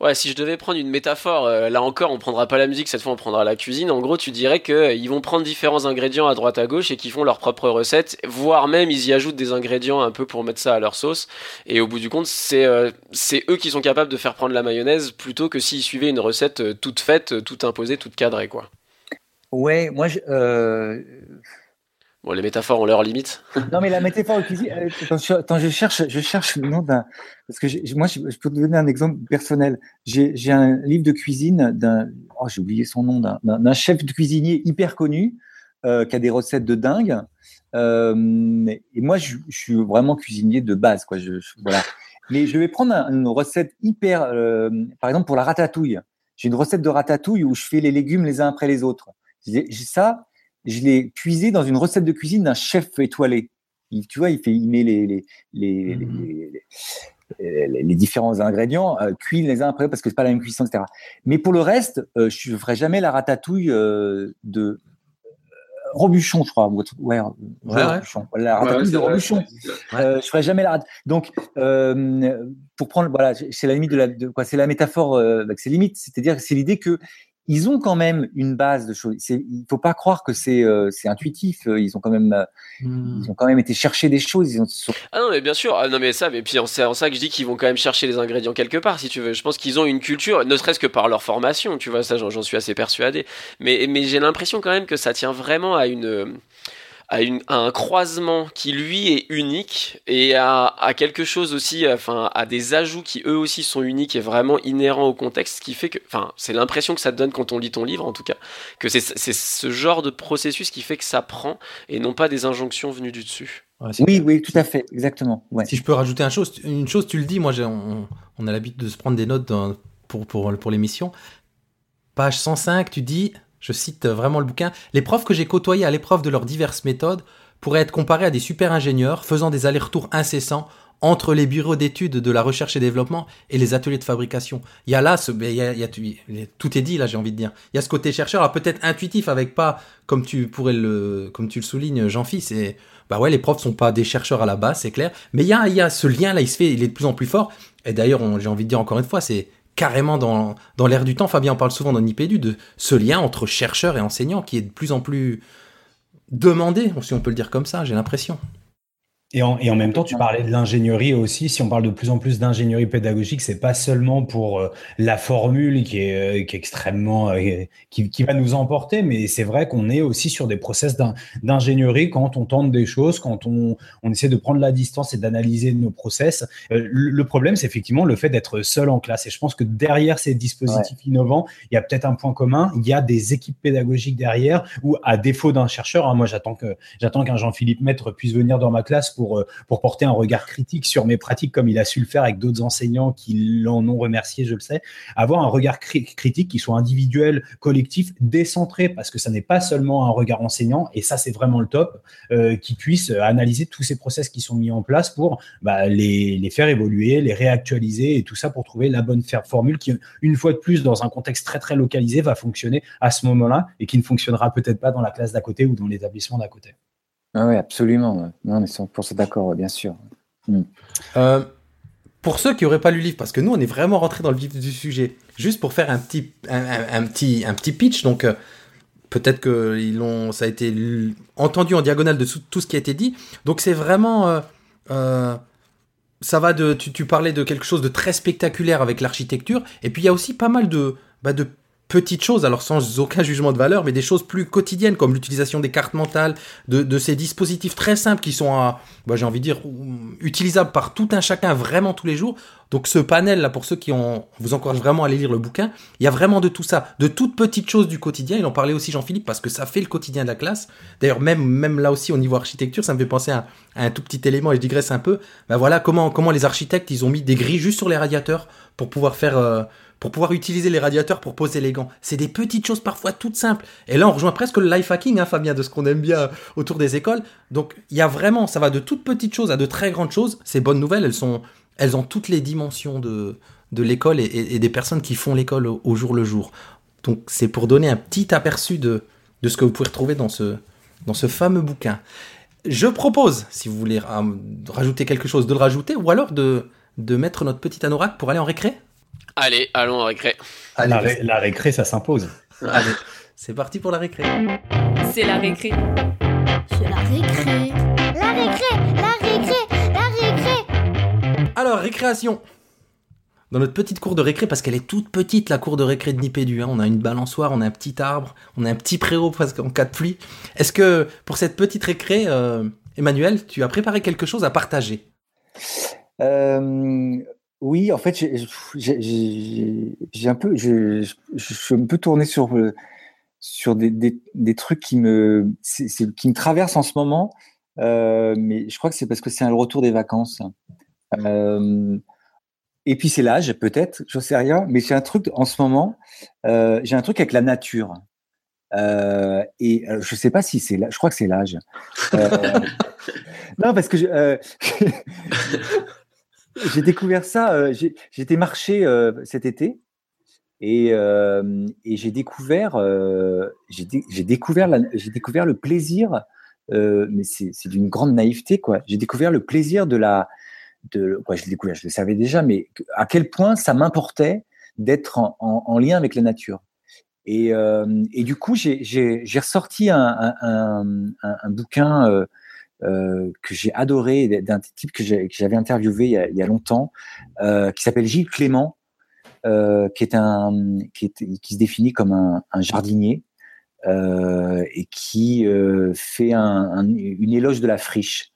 Ouais, si je devais prendre une métaphore, euh, là encore, on prendra pas la musique, cette fois on prendra la cuisine. En gros, tu dirais qu'ils euh, vont prendre différents ingrédients à droite à gauche et qu'ils font leur propre recette, voire même ils y ajoutent des ingrédients un peu pour mettre ça à leur sauce. Et au bout du compte, c'est euh, c'est eux qui sont capables de faire prendre la mayonnaise plutôt que s'ils suivaient une recette toute faite, toute imposée, toute cadrée, quoi. Ouais, moi, je, Bon, les métaphores ont leur limite. non, mais la métaphore cuisine. Euh, attends, je cherche, je cherche le nom d'un. Parce que moi, je, peux te donner un exemple personnel. J'ai un livre de cuisine d'un. Oh, j'ai oublié son nom d'un chef de cuisinier hyper connu euh, qui a des recettes de dingue. Euh, et moi, je, je, suis vraiment cuisinier de base, quoi. Je, voilà. Mais je vais prendre une recette hyper. Euh, par exemple, pour la ratatouille. J'ai une recette de ratatouille où je fais les légumes les uns après les autres. J'ai ça je l'ai puisé dans une recette de cuisine d'un chef étoilé. Il, tu vois, il, fait, il met les, les, les, les, les différents ingrédients euh, cuits les uns après parce que c'est pas la même cuisson, etc. Mais pour le reste, euh, je ne ferai jamais la ratatouille euh, de Robuchon, je crois. Ouais, ouais, Robuchon. La ratatouille de Robuchon. Je ferai jamais la. Donc, pour prendre, voilà, c'est la limite de la, c'est la métaphore, c'est limite, c'est-à-dire c'est l'idée que ils ont quand même une base de choses. Il faut pas croire que c'est euh, intuitif. Ils ont quand même euh, hmm. ils ont quand même été chercher des choses. Ils ont... Ah non mais bien sûr. Ah non mais ça. Mais puis c'est en ça que je dis qu'ils vont quand même chercher les ingrédients quelque part. Si tu veux, je pense qu'ils ont une culture, ne serait-ce que par leur formation. Tu vois ça, j'en suis assez persuadé. Mais mais j'ai l'impression quand même que ça tient vraiment à une à, un croisement qui lui est unique et à, quelque chose aussi, enfin à des ajouts qui eux aussi sont uniques et vraiment inhérents au contexte, ce qui fait que, enfin c'est l'impression que ça te donne quand on lit ton livre en tout cas, que c'est ce genre de processus qui fait que ça prend et non pas des injonctions venues du dessus. oui, oui, tout à fait, exactement. Si je peux rajouter une chose, une chose, tu le dis, moi on, on a l'habitude de se prendre des notes pour, pour, pour l'émission. Page 105, tu dis je cite vraiment le bouquin, les profs que j'ai côtoyés à l'épreuve de leurs diverses méthodes pourraient être comparés à des super ingénieurs faisant des allers-retours incessants entre les bureaux d'études de la recherche et développement et les ateliers de fabrication. Il y a là, ce, tout est dit là, j'ai envie de dire. Il y a ce côté chercheur, peut-être intuitif, avec pas, comme tu pourrais le, comme tu le soulignes, c'est, bah ouais, les profs sont pas des chercheurs à la base, c'est clair. Mais il y a, il y a ce lien là, il se fait, il est de plus en plus fort. Et d'ailleurs, j'ai envie de dire encore une fois, c'est carrément dans, dans l'air du temps. Fabien parle souvent dans Nipédu de ce lien entre chercheurs et enseignants qui est de plus en plus demandé, si on peut le dire comme ça, j'ai l'impression. Et en, et en, même temps, tu parlais de l'ingénierie aussi. Si on parle de plus en plus d'ingénierie pédagogique, c'est pas seulement pour euh, la formule qui est, euh, qui est extrêmement, euh, qui, qui, va nous emporter, mais c'est vrai qu'on est aussi sur des process d'ingénierie quand on tente des choses, quand on, on essaie de prendre la distance et d'analyser nos process. le problème, c'est effectivement le fait d'être seul en classe. Et je pense que derrière ces dispositifs innovants, il y a peut-être un point commun. Il y a des équipes pédagogiques derrière, ou à défaut d'un chercheur, hein, moi j'attends que j'attends qu'un Jean-Philippe Maître puisse venir dans ma classe pour, euh, pour porter un regard critique sur mes pratiques comme il a su le faire avec d'autres enseignants qui l'en ont remercié, je le sais. Avoir un regard critique qui soit individuel, collectif, décentré, parce que ça n'est pas seulement un regard enseignant, et ça c'est vraiment le top, euh, qui puisse analyser tous ces process qui sont mis en place pour bah, les, les faire évoluer, les réactualiser et tout ça pour trouver la bonne formule qui, une fois de plus, dans un contexte très très localisé, va fonctionner à ce moment-là et qui ne fonctionnera peut-être pas dans la classe d'à côté ou dans l'établissement d'à côté. Ah oui, absolument. Non, on est 100% d'accord, bien sûr. Hmm. Euh, pour ceux qui n'auraient pas lu le livre, parce que nous, on est vraiment rentré dans le vif du sujet, juste pour faire un petit, un, petit, un petit pitch, donc euh, peut-être que ils ont, ça a été entendu en diagonale de tout ce qui a été dit. Donc c'est vraiment euh, ça va de, tu, parlais de quelque chose de très spectaculaire avec l'architecture, et puis il y a aussi pas mal de, bah de petites choses, alors sans aucun jugement de valeur, mais des choses plus quotidiennes, comme l'utilisation des cartes mentales, de, ces dispositifs très simples qui sont, bah, j'ai envie de dire, utilisables par tout un chacun vraiment tous les jours. Donc ce panel là, pour ceux qui ont, vous encourage vraiment à aller lire le bouquin, il y a vraiment de tout ça, de toutes petites choses du quotidien. Il en parlait aussi Jean-Philippe parce que ça fait le quotidien de la classe. D'ailleurs même même là aussi au niveau architecture, ça me fait penser à, un tout petit élément et je digresse un peu. Ben voilà comment comment les architectes ils ont mis des grilles juste sur les radiateurs pour pouvoir faire euh, pour pouvoir utiliser les radiateurs pour poser les gants. C'est des petites choses parfois toutes simples. Et là, on rejoint presque le life hacking, hein, Fabien, de ce qu'on aime bien autour des écoles. Donc, il y a vraiment, ça va de toutes petites choses à de très grandes choses. Ces bonnes nouvelles, elles sont, elles ont toutes les dimensions de, de l'école et, des personnes qui font l'école au, jour le jour. Donc, c'est pour donner un petit aperçu de, de ce que vous pouvez retrouver dans ce, dans ce fameux bouquin. Je propose, si vous voulez rajouter quelque chose, de le rajouter ou alors de, de mettre notre petit anorak pour aller en récré. Allez, allons en récré. la, récré, ça s'impose. Allez, c'est parti pour la récré. C'est la récré. C'est la récré. La récré, la récré, la récré. Alors, récréation. Dans notre petite cour de récré, parce qu'elle est toute petite, la cour de récré de Nipédu. Hein. On a une balançoire, on a un petit arbre, on a un petit préau parce qu'en cas de pluie. Est-ce que pour cette petite récré, euh, Emmanuel, tu as préparé quelque chose à partager? Euh, oui, en fait, j'ai un peu, je, suis un peu tourné sur euh, sur des, des, trucs qui me qui me traversent en ce moment, euh, mais je crois que c'est parce que c'est un retour des vacances. Euh, et puis c'est l'âge, peut-être, je sais rien, mais j'ai un truc en ce moment, j'ai un truc avec la nature. et je sais pas si c'est là, je crois que c'est l'âge. non, parce que je, j'ai découvert ça. Euh, J'étais marché euh, cet été et, euh, j'ai découvert, j'ai découvert, découvert le plaisir, mais c'est d'une grande naïveté quoi. J'ai découvert le plaisir de la, de, quoi, je le savais déjà, mais à quel point ça m'importait d'être en, en, lien avec la nature. Et, du coup, j'ai ressorti un bouquin euh, que j'ai adoré d'un type que j'avais interviewé il y, a, longtemps, euh, qui s'appelle Gilles Clément, euh, qui est un qui, se définit comme un, jardinier et qui fait un, un, une éloge de la friche.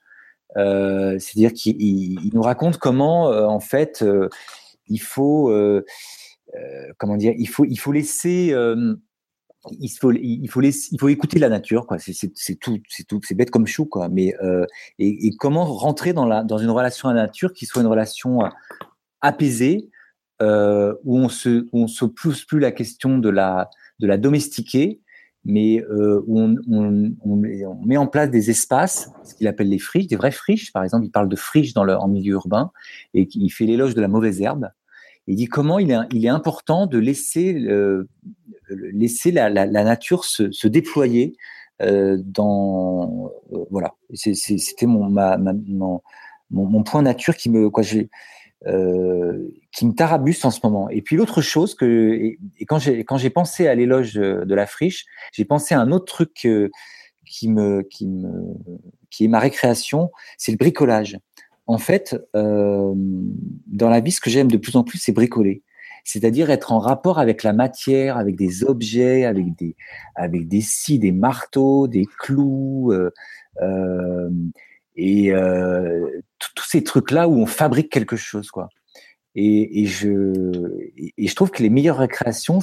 C'est-à-dire qu'il il nous raconte comment en fait il faut comment dire il faut il faut laisser il faut, il faut, écouter la nature, quoi. C'est tout, c'est tout, c'est bête comme chou, quoi. Mais euh, et, comment rentrer dans la dans une relation à la nature qui soit une relation euh, apaisée, euh, où on se où on se pousse plus la question de la de la domestiquer, mais où on, met, en place des espaces, ce qu'il appelle les friches, des vraies friches. Par exemple, il parle de friches dans le en milieu urbain et il fait l'éloge de la mauvaise herbe. Il dit comment il est, il est important de laisser euh, laisser la, la, la nature se, se déployer euh, dans euh, voilà. C'était mon, ma, mon, mon, point nature qui me quoi euh, qui me tarabuste en ce moment. Et puis l'autre chose que et, quand j'ai quand j'ai pensé à l'éloge de, la friche, j'ai pensé à un autre truc qui me qui me qui est ma récréation, c'est le bricolage. En fait, euh, dans la vie, ce que j'aime de plus en plus, c'est bricoler c'est-à-dire être en rapport avec la matière, avec des objets, avec des, avec des scies, des marteaux, des clous, euh, euh, et tous ces trucs-là où on fabrique quelque chose, quoi. Et, je, et je trouve que les meilleures récréations,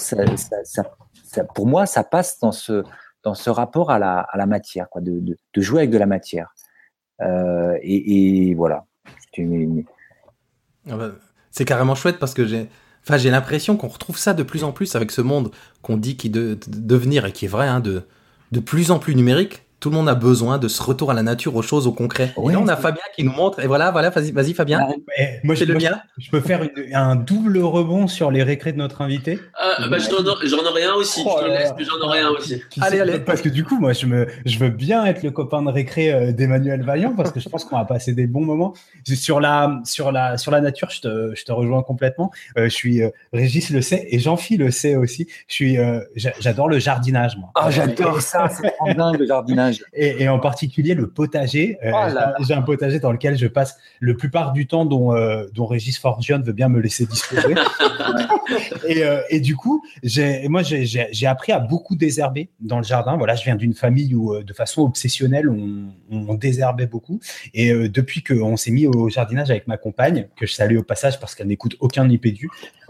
pour moi, ça passe dans ce, dans ce rapport à la, à la matière, quoi, de, de, jouer avec de la matière. Et, voilà. Ah bah, c'est carrément chouette parce que j'ai Enfin, l'impression qu'on retrouve ça de plus en plus avec ce monde qu'on dit qui de, devenir et qui est vrai, hein, de, de plus en plus numérique tout le monde a besoin de ce retour à la nature, aux choses, au concret. et là, on a Fabien qui nous montre. Et voilà, voilà, vas-y, vas Fabien. Ah, moi, je, le mien. Je peux faire un double rebond sur les récrés de notre invité. Ah, bah, j'en aurai un aussi. je te laisse, j'en aurai un aussi. Allez, allez. Parce que du coup, moi, je, me, je veux bien être le copain de récré euh, d'Emmanuel Vaillant parce que je pense qu'on va passer des bons moments. Sur la, sur la, sur la nature, je te, je te rejoins complètement. Euh, je suis, euh, Régis le sait et Jean-Philippe le sait aussi. Je suis, j'adore le jardinage, moi. Ah, j'adore ça. Rend dingue le jardinage. Et, en particulier le potager. Euh, oh j'ai un potager dans lequel je passe le plupart du temps dont, euh, dont Régis Forgione veut bien me laisser disposer. et, euh, et, du coup, moi, j'ai appris à beaucoup désherber dans le jardin. Voilà, je viens d'une famille où, de façon obsessionnelle, on, on désherbait beaucoup. Et depuis qu'on s'est mis au jardinage avec ma compagne, que je salue au passage parce qu'elle n'écoute aucun ipédu,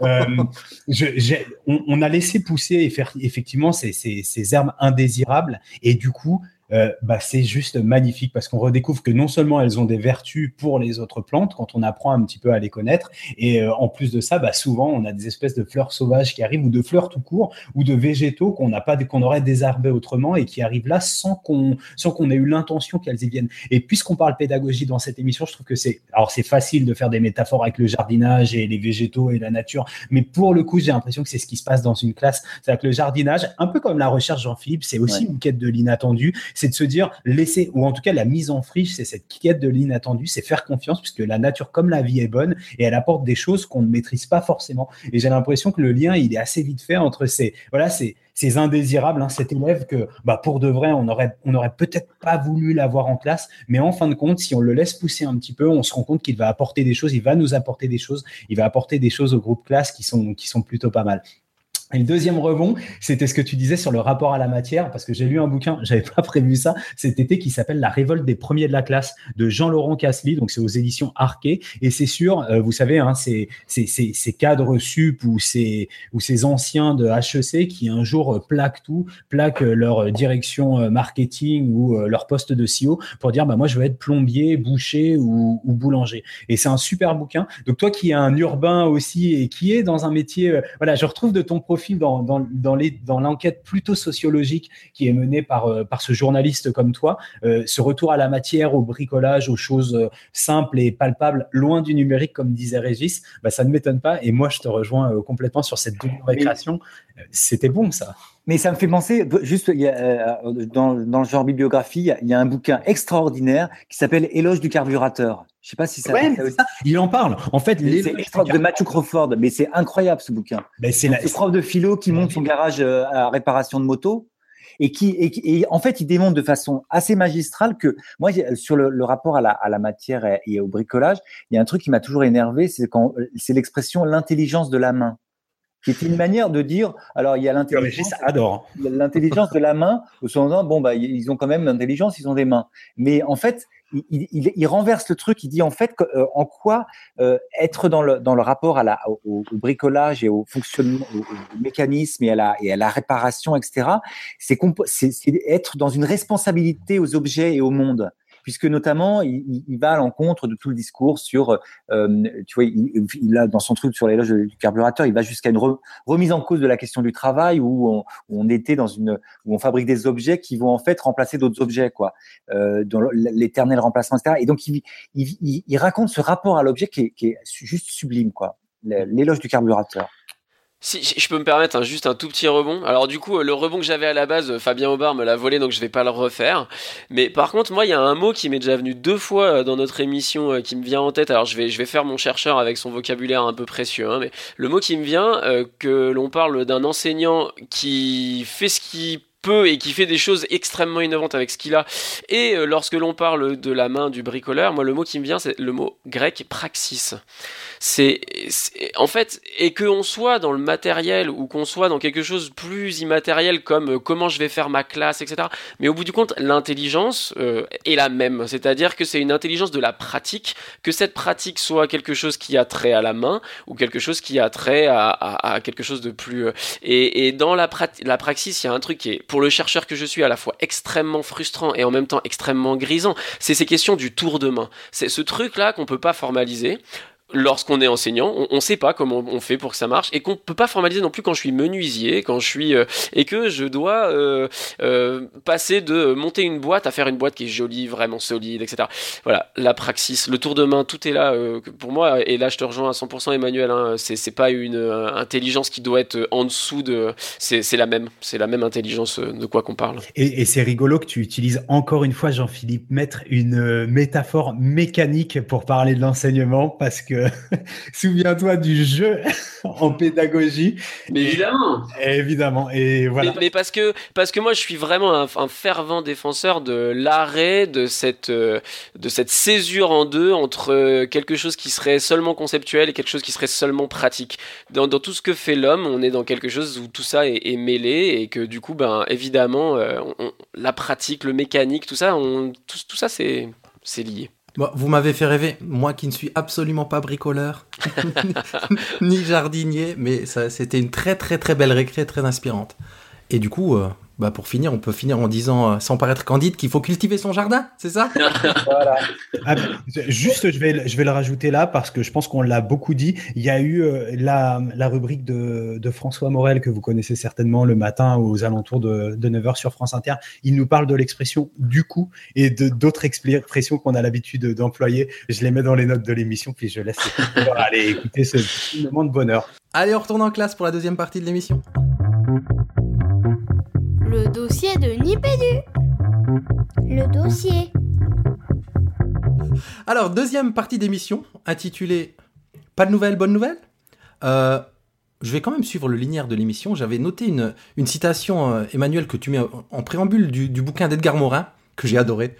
je, on, on, a laissé pousser et faire effectivement ces, ces, ces herbes indésirables. Et du coup, euh, bah, c'est juste magnifique parce qu'on redécouvre que non seulement elles ont des vertus pour les autres plantes quand on apprend un petit peu à les connaître, et euh, en plus de ça, bah, souvent on a des espèces de fleurs sauvages qui arrivent ou de fleurs tout court ou de végétaux qu'on n'a pas, qu'on aurait désherbés autrement et qui arrivent là sans qu'on sans qu'on ait eu l'intention qu'elles y viennent. Et puisqu'on parle pédagogie dans cette émission, je trouve que c'est alors c'est facile de faire des métaphores avec le jardinage et les végétaux et la nature, mais pour le coup j'ai l'impression que c'est ce qui se passe dans une classe, c'est-à-dire que le jardinage, un peu comme la recherche Jean-Philippe, c'est aussi une quête de l'inattendu c'est de se dire laisser, ou en tout cas la mise en friche, c'est cette quête de l'inattendu, c'est faire confiance, puisque la nature comme la vie est bonne et elle apporte des choses qu'on ne maîtrise pas forcément. Et j'ai l'impression que le lien, il est assez vite fait entre ces, voilà, ces, ces indésirables, hein, cet élève que, bah, pour de vrai, on aurait, on aurait peut-être pas voulu l'avoir en classe, mais en fin de compte, si on le laisse pousser un petit peu, on se rend compte qu'il va apporter des choses, il va nous apporter des choses, il va apporter des choses au groupe classe qui sont, qui sont plutôt pas mal. Le deuxième rebond, c'était ce que tu disais sur le rapport à la matière, parce que j'ai lu un bouquin, j'avais pas prévu ça cet été, qui s'appelle La révolte des premiers de la classe de Jean-Laurent Casely, donc c'est aux éditions Arquet, et c'est sûr, euh, vous savez, hein, c'est ces cadres sup ou ces ou ces anciens de HEC qui un jour euh, plaquent tout, plaquent euh, leur direction marketing ou leur poste de CEO pour dire bah moi je veux être plombier, boucher ou, ou boulanger. Et c'est un super bouquin. Donc toi qui es un urbain aussi et qui est dans un métier, voilà, je retrouve de ton profil dans, dans, dans l'enquête plutôt sociologique qui est menée par, euh, par ce journaliste comme toi, euh, ce retour à la matière, au bricolage, aux choses euh, simples et palpables, loin du numérique, comme disait Régis, bah, ça ne m'étonne pas. Et moi, je te rejoins complètement sur cette double récréation. C'était bon, ça. Mais ça me fait penser, juste dans, dans le genre bibliographie, il y a un bouquin extraordinaire qui s'appelle Éloge du carburateur. Je sais pas si ça. Ouais, il en parle. En fait, c'est de Matthew Crawford, mais c'est incroyable ce bouquin. Ben, c'est la... prof de philo qui monte son garage euh, à réparation de moto et qui et, en fait il démontre de façon assez magistrale que moi sur le, rapport à la, à la, matière et, au bricolage, il y a un truc qui m'a toujours énervé, c'est quand c'est l'expression l'intelligence de la main qui une manière de dire, alors il y a l'intelligence, l'intelligence de la main, au sens bon bah ils ont quand même l'intelligence, ils ont des mains, mais en fait il, renverse le truc. Il dit en fait euh, en quoi euh, être dans le, dans le rapport à la, au, bricolage et au fonctionnement, au, mécanisme et à la, et à la réparation, etc. C'est être dans une responsabilité aux objets et au monde puisque notamment il, il va à l'encontre de tout le discours sur, euh, tu vois, il, il, a dans son truc sur l'éloge du carburateur, il va jusqu'à une remise en cause de la question du travail où on, où on, était dans une, où on fabrique des objets qui vont en fait remplacer d'autres objets, quoi, euh, dans l'éternel remplacement, etc. Et donc il, il, raconte ce rapport à l'objet qui, qui est juste sublime, quoi, l'éloge du carburateur. Si je peux me permettre juste un tout petit rebond. Alors du coup, le rebond que j'avais à la base, euh, Fabien Aubard me l'a volé, donc je vais pas le refaire. Mais par contre, moi, il y a un mot qui m'est déjà venu deux fois euh, dans notre émission euh, qui me vient en tête. Alors je vais, je vais faire mon chercheur avec son vocabulaire un peu précieux. Hein, mais le mot qui me vient, que l'on parle d'un enseignant qui fait ce qu'il peut et qui fait des choses extrêmement innovantes avec ce qu'il a. Et lorsque l'on parle de la main du bricoleur, moi le mot qui me vient c'est le mot grec praxis c'est en fait et que on soit dans le matériel ou qu'on soit dans quelque chose plus immatériel comme euh, comment je vais faire ma classe, etc. Mais au bout du compte, l'intelligence euh, est la même, c'est-à-dire que c'est une intelligence de la pratique, que cette pratique soit quelque chose qui a trait à la main ou quelque chose qui a trait à, quelque chose de plus. Euh, et, dans la, la praxis, il y a un truc qui est pour le chercheur que je suis à la fois extrêmement frustrant et en même temps extrêmement grisant. C'est ces questions du tour de main. C'est ce truc là qu'on peut pas formaliser lorsqu'on est enseignant, on ne sait pas comment on fait pour que ça marche et qu'on peut pas formaliser non plus quand je suis menuisier, quand je suis euh, et que je dois euh, euh, passer de monter une boîte à faire une boîte qui est jolie, vraiment solide, etc. Voilà, la praxis, le tour de main, tout est là pour moi. Et là, je te rejoins à 100%, Emmanuel. Hein, c'est pas une intelligence qui doit être en dessous de. C'est la même, c'est la même intelligence de quoi qu'on parle. Et c'est rigolo que tu utilises encore une fois, Jean-Philippe, mettre une métaphore mécanique pour parler de l'enseignement parce que que souviens-toi du jeu en pédagogie. Mais évidemment. évidemment. Et voilà. Mais, parce que parce que moi je suis vraiment un, fervent défenseur de l'arrêt de cette euh, de cette césure en deux entre quelque chose qui serait seulement conceptuel et quelque chose qui serait seulement pratique. Dans, dans tout ce que fait l'homme, on est dans quelque chose où tout ça est, mêlé et que du coup ben évidemment euh, la pratique, le mécanique, tout ça, on, tout, tout ça c'est c'est lié vous m'avez fait rêver, moi qui ne suis absolument pas bricoleur, ni jardinier, mais c'était une très très très belle récré, très inspirante. Et du coup, euh, bah pour finir, on peut finir en disant, euh, sans paraître candide, qu'il faut cultiver son jardin, c'est ça? Voilà. Ah, juste, je vais, je vais le rajouter là parce que je pense qu'on l'a beaucoup dit. Il y a eu euh, la, la, rubrique de, de, François Morel que vous connaissez certainement le matin aux alentours de, de 9h sur France Inter. Il nous parle de l'expression du coup et de d'autres expressions qu'on a l'habitude d'employer. Je les mets dans les notes de l'émission puis je laisse aller écouter ce moment de bonheur. Allez, on retourne en classe pour la deuxième partie de l'émission le dossier de Nipédu. Le dossier. Alors, deuxième partie d'émission, intitulée Pas de nouvelles, bonnes nouvelles? Euh, Je vais quand même suivre le linéaire de l'émission. J'avais noté une, citation, euh, Emmanuel, que tu mets en préambule du, du bouquin d'Edgar Morin, que j'ai adoré.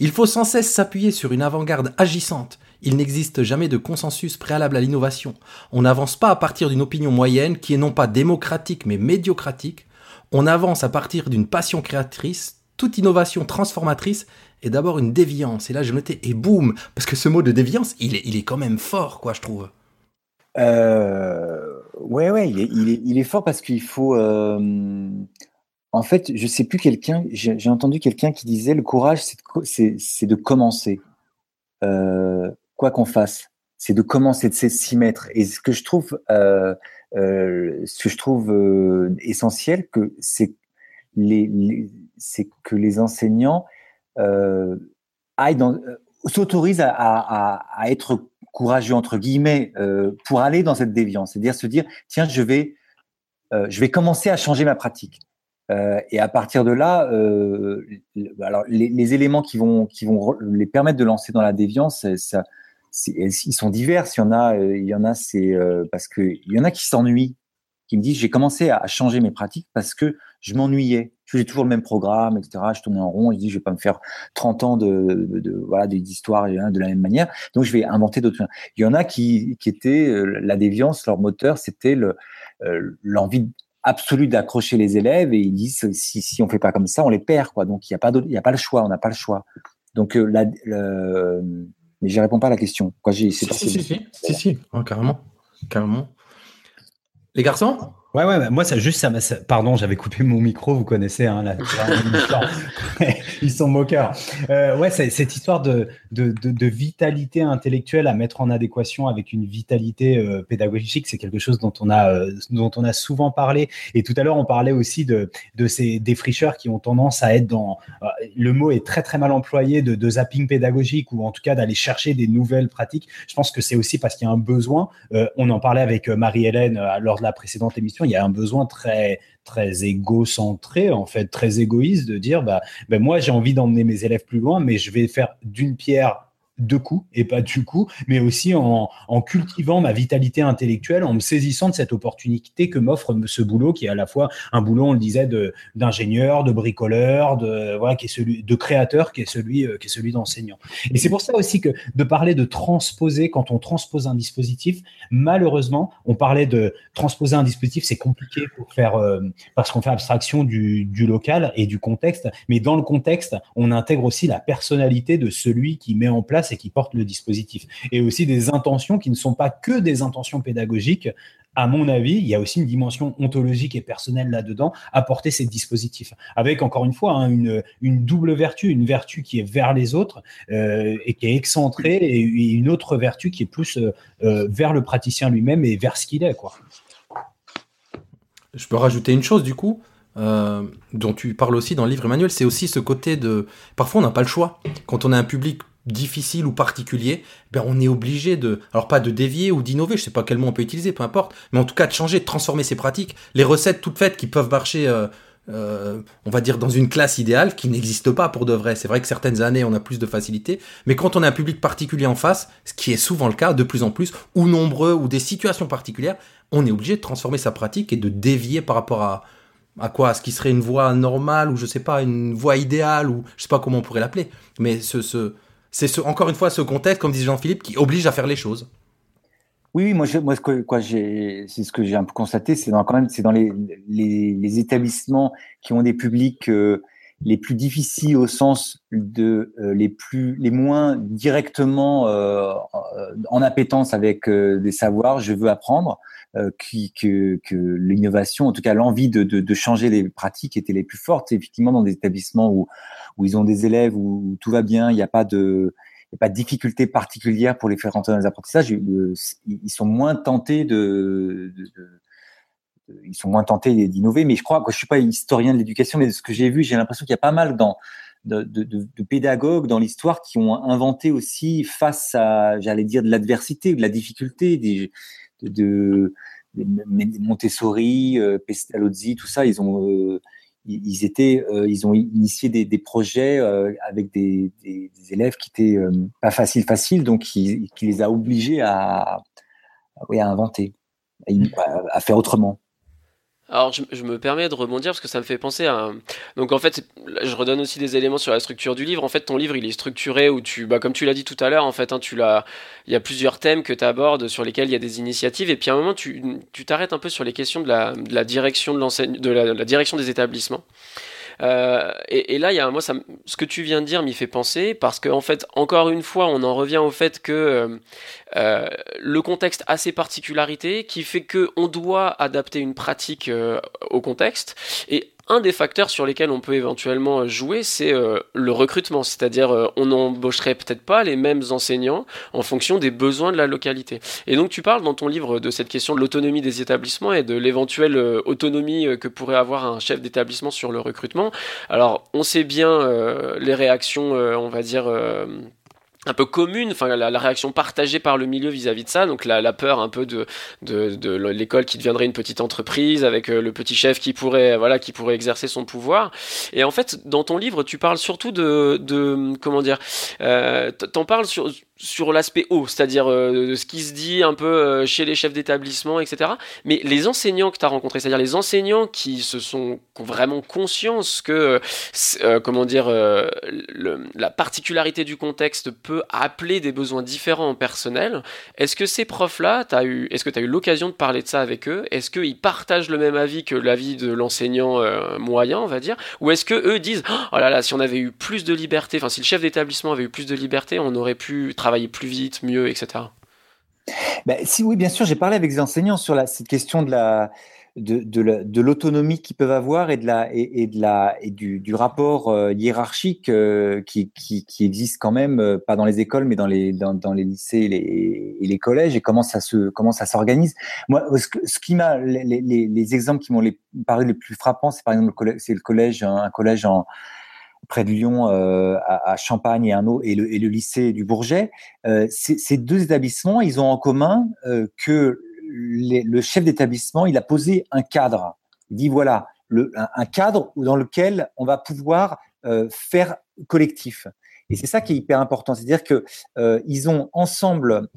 Il faut sans cesse s'appuyer sur une avant-garde agissante. Il n'existe jamais de consensus préalable à l'innovation. On n'avance pas à partir d'une opinion moyenne qui est non pas démocratique mais médiocratique. On avance à partir d'une passion créatrice, toute innovation transformatrice est d'abord une déviance. Et là, je noté, et boum, parce que ce mot de déviance, il est, il est quand même fort, quoi, je trouve. Euh, ouais, ouais, il est, fort parce qu'il faut. Euh, en fait, je sais plus quelqu'un, j'ai entendu quelqu'un qui disait le courage, c'est de, commencer. Euh, quoi qu'on fasse, c'est de commencer, de s'y mettre. Et ce que je trouve euh, ce que je trouve euh, essentiel, c'est que les enseignants euh, s'autorisent à, être courageux entre guillemets pour aller dans cette déviance, c'est-à-dire se dire tiens je vais je vais commencer à changer ma pratique. et à partir de là, alors les, les, éléments qui vont qui vont les permettre de lancer dans la déviance, ça, ils sont divers. Il y en a, euh, il y en a, c'est euh, parce que il y en a qui s'ennuient, qui me disent j'ai commencé à changer mes pratiques parce que je m'ennuyais. Je faisais toujours le même programme, etc. Je tournais en rond. Je dis je vais pas me faire 30 ans de, de, de voilà d'histoire de la même manière. Donc je vais inventer d'autres. Il y en a qui qui étaient euh, la déviance, leur moteur, c'était le l'envie absolue d'accrocher les élèves et ils disent si si on fait pas comme ça, on les perd quoi. Donc il y a pas il y a pas le choix, on n'a pas le choix. Donc la, mais je réponds pas à la question. Quoi, si, si, si, si, si, si. Oh, carrément. carrément. Les garçons? Ouais, ouais, moi, ça juste, ça, pardon, j'avais coupé mon micro, vous connaissez, hein, ils sont moqueurs. Euh, ouais, cette histoire de, de, de, vitalité intellectuelle à mettre en adéquation avec une vitalité euh, pédagogique, c'est quelque chose dont on a, euh, dont on a souvent parlé. Et tout à l'heure, on parlait aussi de, de ces défricheurs qui ont tendance à être dans, le mot est très très mal employé, de zapping pédagogique ou en tout cas d'aller chercher des nouvelles pratiques. Je pense que c'est aussi parce qu'il y a un besoin. on en parlait avec Marie-Hélène lors de la précédente émission il y a un besoin très très égocentré, en fait, très égoïste de dire, bah, ben moi j'ai envie d'emmener mes élèves plus loin, mais je vais faire d'une pierre de coups et pas du coup, mais aussi en, cultivant ma vitalité intellectuelle, en me saisissant de cette opportunité que m'offre ce boulot qui est à la fois un boulot, on le disait, d'ingénieur, de, bricoleur, de voilà, qui est celui de créateur, qui est celui euh, qui est celui d'enseignant. Et c'est pour ça aussi que de parler de transposer quand on transpose un dispositif, malheureusement, on parlait de transposer un dispositif, c'est compliqué pour faire euh, parce qu'on fait abstraction du local et du contexte, mais dans le contexte, on intègre aussi la personnalité de celui qui met en place et qui porte le dispositif. Et aussi des intentions qui ne sont pas que des intentions pédagogiques. À mon avis, il y a aussi une dimension ontologique et personnelle là-dedans à porter ces dispositifs. Avec, encore une fois, hein, une, une, double vertu, une vertu qui est vers les autres euh, et qui est excentrée, et une autre vertu qui est plus euh, euh, vers le praticien lui-même et vers ce qu'il est. Quoi. Je peux rajouter une chose, du coup. dont tu parles aussi dans le livre Emmanuel, c'est aussi ce côté de... Parfois, on n'a pas le choix. Quand on a un public difficile ou particulier, ben on est obligé de, alors pas de dévier ou d'innover, je sais pas quel mot on peut utiliser, peu importe, mais en tout cas de changer, de transformer ses pratiques. Les recettes toutes faites qui peuvent marcher euh, euh, on va dire dans une classe idéale qui n'existe pas pour de vrai. C'est vrai que certaines années on a plus de facilité, mais quand on a un public particulier en face, ce qui est souvent le cas de plus en plus, ou nombreux, ou des situations particulières, on est obligé de transformer sa pratique et de dévier par rapport à à quoi? À ce qui serait une voie normale ou je sais pas une voie idéale ou je sais pas comment on pourrait l'appeler. Mais ce, ce c'est ce, encore une fois ce contexte, comme disait Jean-Philippe, qui oblige à faire les choses. Oui, moi, moi, quoi, j'ai, c'est ce que j'ai un peu constaté, c'est dans quand même, c'est dans les, les, les, établissements qui ont des publics euh, les plus difficiles au sens de euh, les plus, les moins directement euh, en appétence avec des savoirs. Je veux apprendre. Qui, que, l'innovation, en tout cas l'envie de, changer les pratiques était les plus fortes. Effectivement, dans des établissements où, ils ont des élèves où, tout va bien, il n'y a pas de n'y a pas de difficulté particulière pour les faire rentrer dans les apprentissages, ils sont moins tentés de, ils sont moins tentés d'innover. Mais je crois, que je suis pas historien de l'éducation, mais de ce que j'ai vu, j'ai l'impression qu'il y a pas mal de, pédagogues dans l'histoire qui ont inventé aussi face à, j'allais dire, de l'adversité, de la difficulté, des, de, Montessori, euh, Pestalozzi, tout ça, ils ont euh, ils étaient, euh, ils ont initié des, projets avec des, élèves qui étaient euh, pas faciles, faciles, donc qui, les a obligés à, à inventer, à faire autrement. Alors, je, me permets de rebondir parce que ça me fait penser à. Donc, en fait, je redonne aussi des éléments sur la structure du livre. En fait, ton livre, il est structuré où tu, bah, comme tu l'as dit tout à l'heure, en fait, hein, tu l'as, il y a plusieurs thèmes que tu abordes sur lesquels il y a des initiatives. Et puis, à un moment, tu, t'arrêtes un peu sur les questions de la, direction de de la, direction des établissements. Euh, et, là, moi, ce que tu viens de dire m'y fait penser parce qu'en en fait, encore une fois, on en revient au fait que euh, euh, le contexte a ses particularités, qui fait que on doit adapter une pratique au contexte. Et un des facteurs sur lesquels on peut éventuellement jouer, c'est euh, le recrutement, c'est-à-dire euh, on n'embaucherait peut-être pas les mêmes enseignants en fonction des besoins de la localité. Et donc tu parles dans ton livre de cette question de l'autonomie des établissements et de l'éventuelle euh, autonomie que pourrait avoir un chef d'établissement sur le recrutement. Alors on sait bien les réactions, on va dire un peu commune, enfin la, réaction partagée par le milieu vis-à-vis de ça, donc la, la, peur un peu de, de, l'école qui deviendrait une petite entreprise avec euh, le petit chef qui pourrait voilà qui pourrait exercer son pouvoir. Et en fait, dans ton livre, tu parles surtout de, de comment dire, euh, t'en parles sur sur l'aspect haut, c'est-à-dire euh, ce qui se dit un peu euh, chez les chefs d'établissement, etc. Mais les enseignants que tu as rencontrés, c'est-à-dire les enseignants qui se sont vraiment conscience que, euh, comment dire, la particularité du contexte peut appeler des besoins différents en personnel. Est-ce que ces profs-là, eu, est-ce que tu as eu l'occasion de parler de ça avec eux? Est-ce qu'ils partagent le même avis que l'avis de l'enseignant moyen, on va dire? Ou est-ce que eux disent, oh là là, si on avait eu plus de liberté, enfin si le chef d'établissement avait eu plus de liberté, on aurait pu travailler plus vite, mieux, etc. Ben, si oui, bien sûr, j'ai parlé avec les enseignants sur la, cette question de la de, de l'autonomie qu'ils peuvent avoir et de la et, de la et du, rapport euh, hiérarchique euh, qui, existe quand même euh, pas dans les écoles mais dans les dans, les lycées et les, collèges et comment ça se comment ça s'organise moi ce, qui m'a les, les, les, exemples qui m'ont paru les plus frappants c'est par exemple c'est le collège un collège en près de Lyon, euh, à, Champagne et, un autre, et, le, et le lycée du Bourget. Euh, ces deux établissements, ils ont en commun euh, que le chef d'établissement, il a posé un cadre. Il dit voilà, le, un, cadre dans lequel on va pouvoir faire collectif. Et c'est ça qui est hyper important, c'est-à-dire que ils ont ensemble,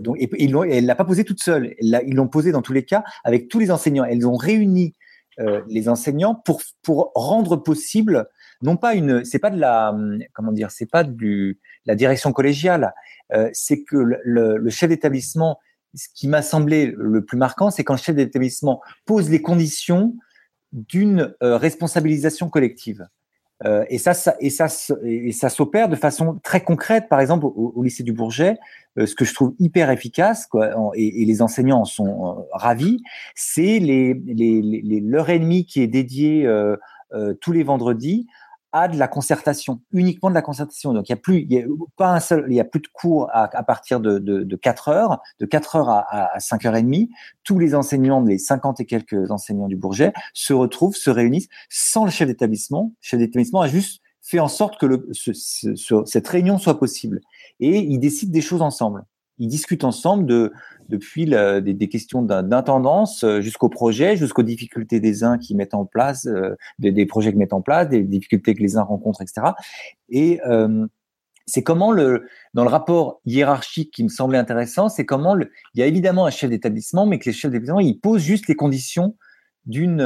donc, et, l'ont, elle l'a pas posé toute seule, ils l'ont posé dans tous les cas avec tous les enseignants. Elles ont réuni les enseignants pour pour rendre possible non pas une, c'est pas de la, comment dire, c'est pas du la direction collégiale, euh, c'est que le, chef d'établissement, ce qui m'a semblé le plus marquant, c'est quand le chef d'établissement pose les conditions d'une euh, responsabilisation collective. Euh, et ça, ça, et ça, et ça s'opère de façon très concrète. Par exemple, au, lycée du Bourget, ce que je trouve hyper efficace, et, les enseignants en sont ravis, c'est les, les, les, l'heure et demie qui est dédiée tous les vendredis à de la concertation, uniquement de la concertation. Donc il y a plus, il y a pas un seul, il y a plus de cours à, partir de, de, de 4 heures, de 4 heures à, à 5 heures et demie. Tous les enseignants, les 50 et quelques enseignants du Bourget, se retrouvent, se réunissent sans le chef d'établissement. Le chef d'établissement a juste fait en sorte que le, ce, ce, cette réunion soit possible. Et ils décident des choses ensemble. Ils discutent ensemble de, depuis des, questions d'intendance jusqu'au projet, jusqu'aux difficultés des uns qui mettent en place, des, projets qui mettent en place, des difficultés que les uns rencontrent, etc. Et c'est comment dans le rapport hiérarchique qui me semblait intéressant, c'est comment il y a évidemment un chef d'établissement, mais que les chefs d'établissement ils posent juste les conditions d'une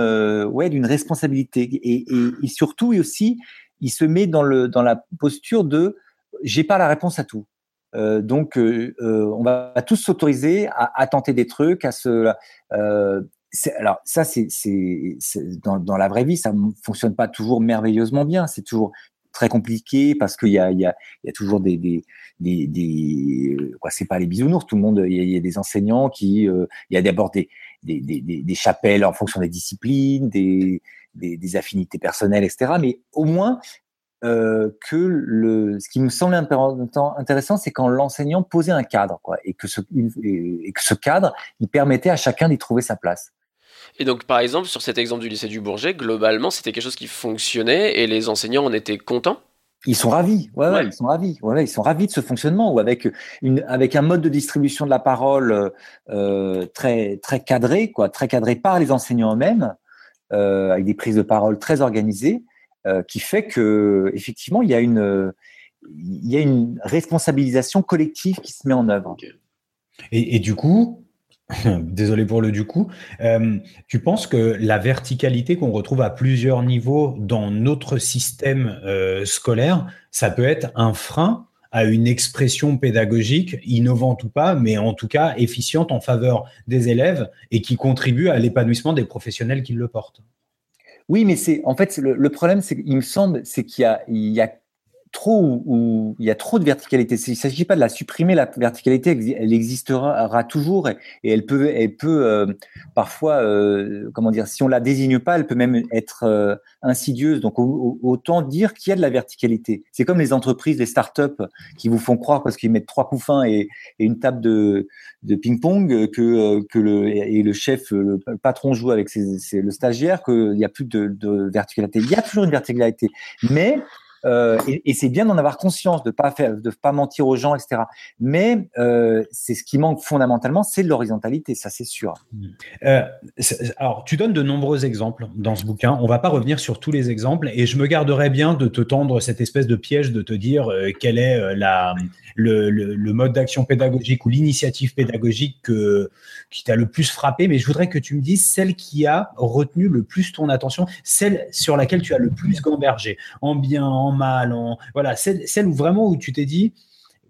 ouais d'une responsabilité et, surtout et aussi il se met dans dans la posture de j'ai pas la réponse à tout. Euh, donc, euh, euh, on va tous s'autoriser à, tenter des trucs, à se. Alors, ça, c'est dans, la vraie vie, ça ne fonctionne pas toujours merveilleusement bien. C'est toujours très compliqué parce qu'il y a, toujours des, des, des, quoi, c'est pas les bisounours. Tout le monde, il y a, des enseignants qui, il y a d'abord des, des, chapelles en fonction des disciplines, des, des, affinités personnelles, etc. Mais au moins, euh, que le, ce qui me semblait intéressant, c'est quand l'enseignant posait un cadre, quoi, et que ce, et que ce cadre, il permettait à chacun d'y trouver sa place. Et donc, par exemple, sur cet exemple du lycée du Bourget, globalement, c'était quelque chose qui fonctionnait et les enseignants en étaient contents? Ils sont ravis, ouais, ouais. ils sont ravis, ouais, ils sont ravis de ce fonctionnement ou avec une, avec un mode de distribution de la parole euh, très très cadré, quoi, très cadré par les enseignants eux-mêmes, euh, avec des prises de parole très organisées. Euh, qui fait que effectivement il y a une il y a une responsabilisation collective qui se met en œuvre. Et, du coup, désolé pour le du coup, euh, tu penses que la verticalité qu'on retrouve à plusieurs niveaux dans notre système euh, scolaire, ça peut être un frein à une expression pédagogique, innovante ou pas, mais en tout cas efficiente en faveur des élèves et qui contribue à l'épanouissement des professionnels qui le portent? Oui, mais c'est en fait le, problème, c'est il me semble, c'est qu'il y a, il y a trop ou il y a trop de verticalité. Il ne s'agit pas de la supprimer, la verticalité, elle existera toujours et, elle peut, elle peut euh, parfois, euh, comment dire, si on la désigne pas, elle peut même être euh, insidieuse. Donc autant dire qu'il y a de la verticalité. C'est comme les entreprises, les startups qui vous font croire parce qu'ils mettent trois couffins et, et une table de, de ping-pong que, que le et le chef, le patron joue avec ses, le stagiaire, qu'il n'y a plus de, de verticalité. Il y a toujours une verticalité, mais euh, et, c'est bien d'en avoir conscience, de pas faire, de pas mentir aux gens, etc. Mais euh, c'est ce qui manque fondamentalement, c'est de l'horizontalité, ça c'est sûr. Euh, alors, tu donnes de nombreux exemples dans ce bouquin. On va pas revenir sur tous les exemples, et je me garderai bien de te tendre cette espèce de piège de te dire quelle est le, mode d'action pédagogique ou l'initiative pédagogique que, qui t'a le plus frappé. Mais je voudrais que tu me dises celle qui a retenu le plus ton attention, celle sur laquelle tu as le plus gambergé, en bien, en mal, en voilà, celle, celle où vraiment où tu t'es dit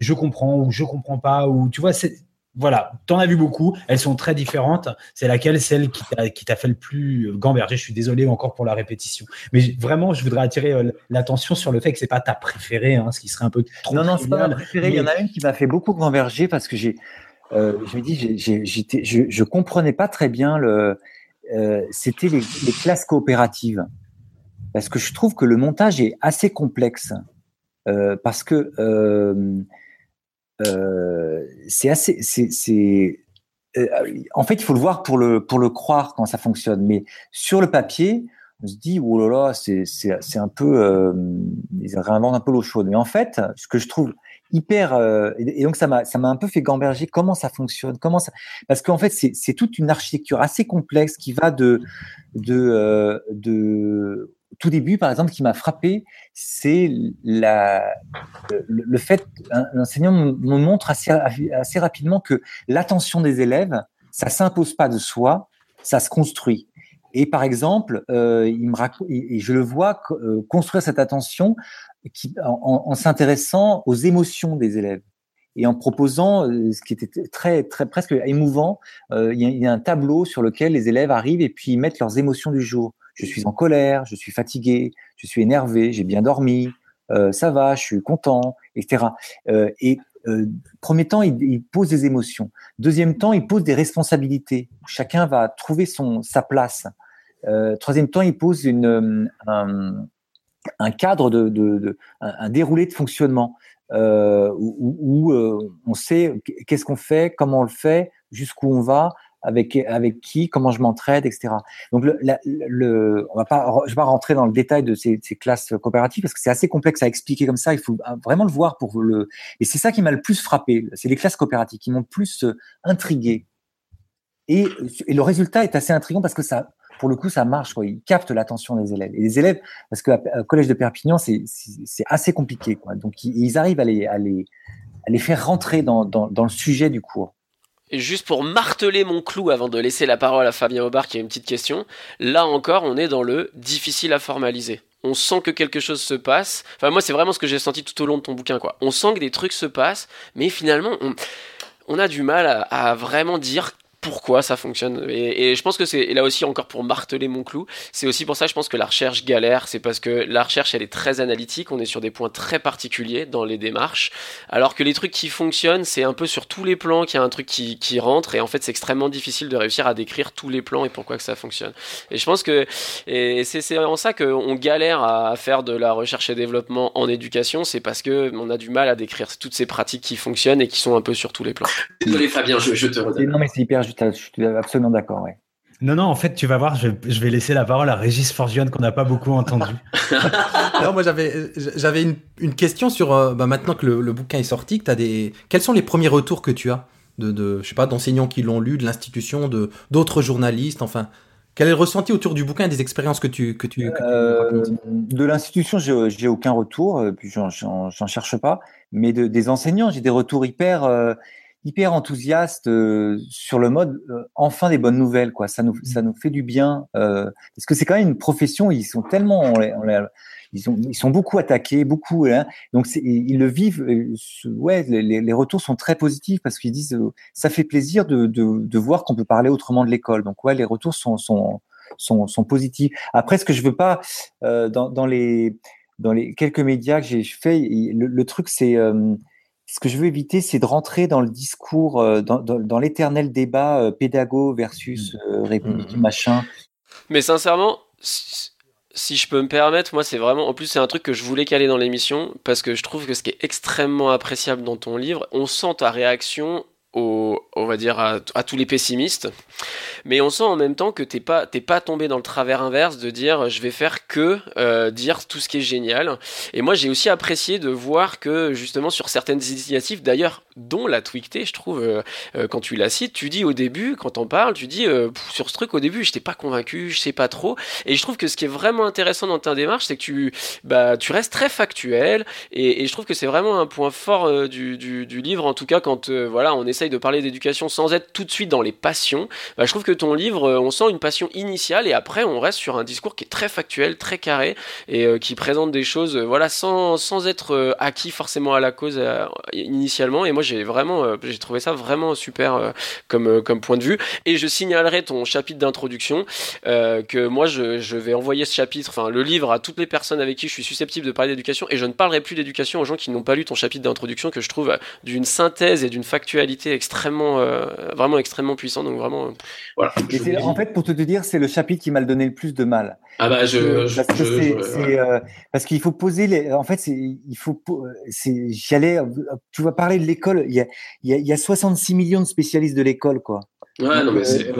je comprends ou je comprends pas ou tu vois c'est voilà, t'en as vu beaucoup, elles sont très différentes. C'est laquelle? Celle qui t'a fait le plus gamberger Je suis désolé encore pour la répétition, mais vraiment, je voudrais attirer euh, l'attention sur le fait que c'est pas ta préférée, hein, ce qui serait un peu trop. Non, non, c'est pas ma préférée. Il y en a une qui m'a fait beaucoup gamberger parce que j'ai, euh, je me dis, j'étais, je, je comprenais pas très bien le. Euh, C'était les, les, classes coopératives parce que je trouve que le montage est assez complexe. Euh, parce que euh, euh, c'est assez, c'est, en fait, il faut le voir pour le pour le croire quand ça fonctionne. Mais sur le papier, on se dit oh là là, c'est un peu, ils réinventent un peu l'eau chaude. Mais en fait, ce que je trouve hyper et, donc ça m'a un peu fait gamberger comment ça fonctionne comment ça parce qu'en fait c'est c'est toute une architecture assez complexe qui va de de de tout début, par exemple, qui m'a frappé, c'est la, le, fait, l'enseignant me montre assez, rapidement que l'attention des élèves, ça s'impose pas de soi, ça se construit. Et par exemple, euh, il me et je le vois euh, construire cette attention en, s'intéressant aux émotions des élèves et en proposant euh, ce qui était très, très presque émouvant. Il, y a, il, y a, un tableau sur lequel les élèves arrivent et puis ils mettent leurs émotions du jour je suis en colère, je suis fatigué, je suis énervé, j'ai bien dormi, euh, ça va, je suis content, etc. Euh, et euh, premier temps, il, pose des émotions. Deuxième temps, il pose des responsabilités. Chacun va trouver son sa place. Euh, troisième temps, il pose une, un, cadre de, de, de un, déroulé de fonctionnement euh, où, euh, on sait qu'est-ce qu'on fait, comment on le fait, jusqu'où on va, avec avec qui, comment je m'entraide, etc. Donc le, le, on va pas, je vais pas rentrer dans le détail de ces, classes coopératives parce que c'est assez complexe à expliquer comme ça. Il faut vraiment le voir pour le. Et c'est ça qui m'a le plus frappé. C'est les classes coopératives qui m'ont plus euh, intrigué. Et, et, le résultat est assez intriguant parce que ça, pour le coup, ça marche. Quoi. Il capte l'attention des élèves. Et les élèves, parce que collège de Perpignan, c'est assez compliqué. Quoi. Donc ils, arrivent à les, à les, à les faire rentrer dans, dans le sujet du cours. Juste pour marteler mon clou avant de laisser la parole à Fabien Aubard qui a une petite question, là encore on est dans le difficile à formaliser. On sent que quelque chose se passe. Enfin moi c'est vraiment ce que j'ai senti tout au long de ton bouquin quoi. On sent que des trucs se passent, mais finalement on, on a du mal à vraiment dire pourquoi ça fonctionne. Et, je pense que c'est là aussi encore pour marteler mon clou, c'est aussi pour ça je pense que la recherche galère, c'est parce que la recherche elle est très analytique, on est sur des points très particuliers dans les démarches, alors que les trucs qui fonctionnent, c'est un peu sur tous les plans qu'il y a un truc qui, qui rentre, et en fait c'est extrêmement difficile de réussir à décrire tous les plans et pourquoi que ça fonctionne. Et je pense que c'est en ça qu'on galère à faire de la recherche et développement en éducation, c'est parce que on a du mal à décrire toutes ces pratiques qui fonctionnent et qui sont un peu sur tous les plans. Désolé Fabien, je, je te redonne. Non mais c'est hyper je suis absolument d'accord. Ouais. Non, non, en fait, tu vas voir, je, vais laisser la parole à Régis Forgione qu'on n'a pas beaucoup entendu. non, moi, j'avais, j'avais une, question sur, euh, bah, maintenant que le, bouquin est sorti, que as des... quels sont les premiers retours que tu as de, de je sais pas, d'enseignants qui l'ont lu, de l'institution, de, d'autres journalistes, enfin, quel est le ressenti autour du bouquin et des expériences que tu que tu, euh, De l'institution, j'ai, aucun retour, euh, puis j'en, j'en, cherche pas. Mais de, des enseignants, j'ai des retours hyper hyper enthousiaste euh, sur le mode euh, enfin des bonnes nouvelles quoi. Ça nous ça nous fait du bien euh, parce que c'est quand même une profession ils sont tellement ils sont ils sont beaucoup attaqués beaucoup hein, donc ils le vivent ouais les, les, retours sont très positifs parce qu'ils disent ça fait plaisir de, de, de voir qu'on peut parler autrement de l'école. Donc ouais les retours sont sont sont, sont positifs. Après ce que je veux pas dans, dans les dans les quelques médias que j'ai fait le, le truc c'est ce que je veux éviter, c'est de rentrer dans le discours, euh, dans, dans, l'éternel débat euh, pédago versus mmh. euh, mmh, mmh. machin. Mais sincèrement, si je peux me permettre, moi c'est vraiment, en plus c'est un truc que je voulais caler dans l'émission parce que je trouve que ce qui est extrêmement appréciable dans ton livre, on sent ta réaction on va dire à, tous les pessimistes, mais on sent en même temps que t'es pas t'es pas tombé dans le travers inverse de dire je vais faire que euh, dire tout ce qui est génial. Et moi j'ai aussi apprécié de voir que justement sur certaines initiatives, d'ailleurs dont la Twicté, je trouve euh, euh, quand tu la cites, tu dis au début quand on parle, tu dis sur ce truc au début j'étais pas convaincu, je sais pas trop. Et je trouve que ce qui est vraiment intéressant dans ta démarche, c'est que tu bah tu restes très factuel et, je trouve que c'est vraiment un point fort du, du, du, livre en tout cas quand voilà on essaie de parler d'éducation sans être tout de suite dans les passions, bah, je trouve que ton livre, euh, on sent une passion initiale et après on reste sur un discours qui est très factuel, très carré et euh, qui présente des choses, euh, voilà, sans, sans être acquis forcément à la cause initialement. Et moi j'ai vraiment, j'ai trouvé ça vraiment super comme, comme point de vue. Et je signalerai ton chapitre d'introduction que moi je, je, vais envoyer ce chapitre, enfin le livre à toutes les personnes avec qui je suis susceptible de parler d'éducation et je ne parlerai plus d'éducation aux gens qui n'ont pas lu ton chapitre d'introduction que je trouve d'une synthèse et d'une factualité extrêmement, euh, vraiment extrêmement puissant. Donc vraiment. Euh, voilà. en fait, pour te dire, c'est le chapitre qui m'a donné le plus de mal. Ah bah je. Euh, parce qu'il faut poser les. En fait, c'est il faut. C'est j'allais. Tu vas parler de l'école. Il y a il y a, 66 millions de spécialistes de l'école, quoi. Ouais, non, mais c'est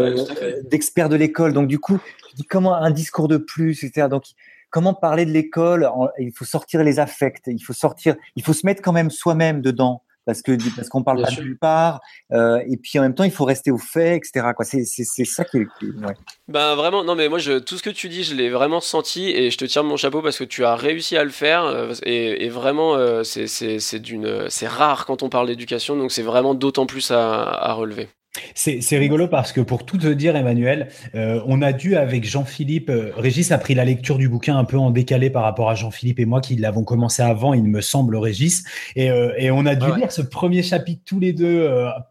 d'experts de l'école. Donc du coup, je dis comment un discours de plus, etc. Donc comment parler de l'école Il faut sortir les affects. Il faut sortir. Il faut se mettre quand même soi-même dedans parce que parce qu'on parle pas de nulle part euh, et puis en même temps il faut rester au fait etc quoi. C'est c'est ça qui est, ouais. ben vraiment non mais moi je tout ce que tu dis je l'ai vraiment senti et je te tire mon chapeau parce que tu as réussi à le faire euh, et, et, vraiment euh, c'est c'est d'une c'est rare quand on parle d'éducation donc c'est vraiment d'autant plus à, à relever c'est rigolo parce que pour tout te dire, Emmanuel, euh, on a dû avec Jean-Philippe, euh, Régis a pris la lecture du bouquin un peu en décalé par rapport à Jean-Philippe et moi qui l'avons commencé avant, il me semble, Régis, et, euh, et on a dû lire ce premier chapitre tous les deux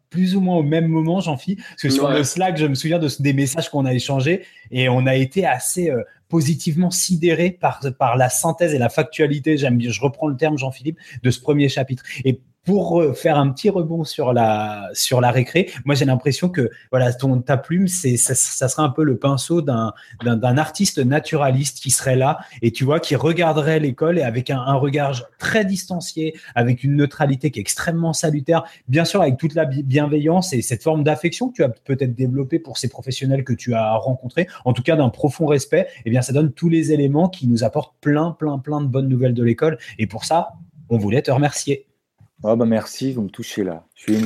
plus ou moins au même moment, Jean-Philippe, parce que sur le Slack, je me souviens de des messages qu'on a échangés et on a été assez positivement sidéré par par la synthèse et la factualité. J'aime, je reprends le terme Jean-Philippe de ce premier chapitre. Et pour faire un petit rebond sur la sur la récré, moi j'ai l'impression que voilà ton ta plume c'est ça, ça sera un peu le pinceau d'un d'un artiste naturaliste qui serait là et tu vois qui regarderait l'école et avec un, un, regard très distancié, avec une neutralité qui est extrêmement salutaire, bien sûr avec toute la bienveillance et cette forme d'affection que tu as peut-être développée pour ces professionnels que tu as rencontrés, en tout cas d'un profond respect. Et eh bien ça donne tous les éléments qui nous apportent plein plein plein de bonnes nouvelles de l'école et pour ça on voulait te remercier. Oh bah merci, vous me touchez là. Je suis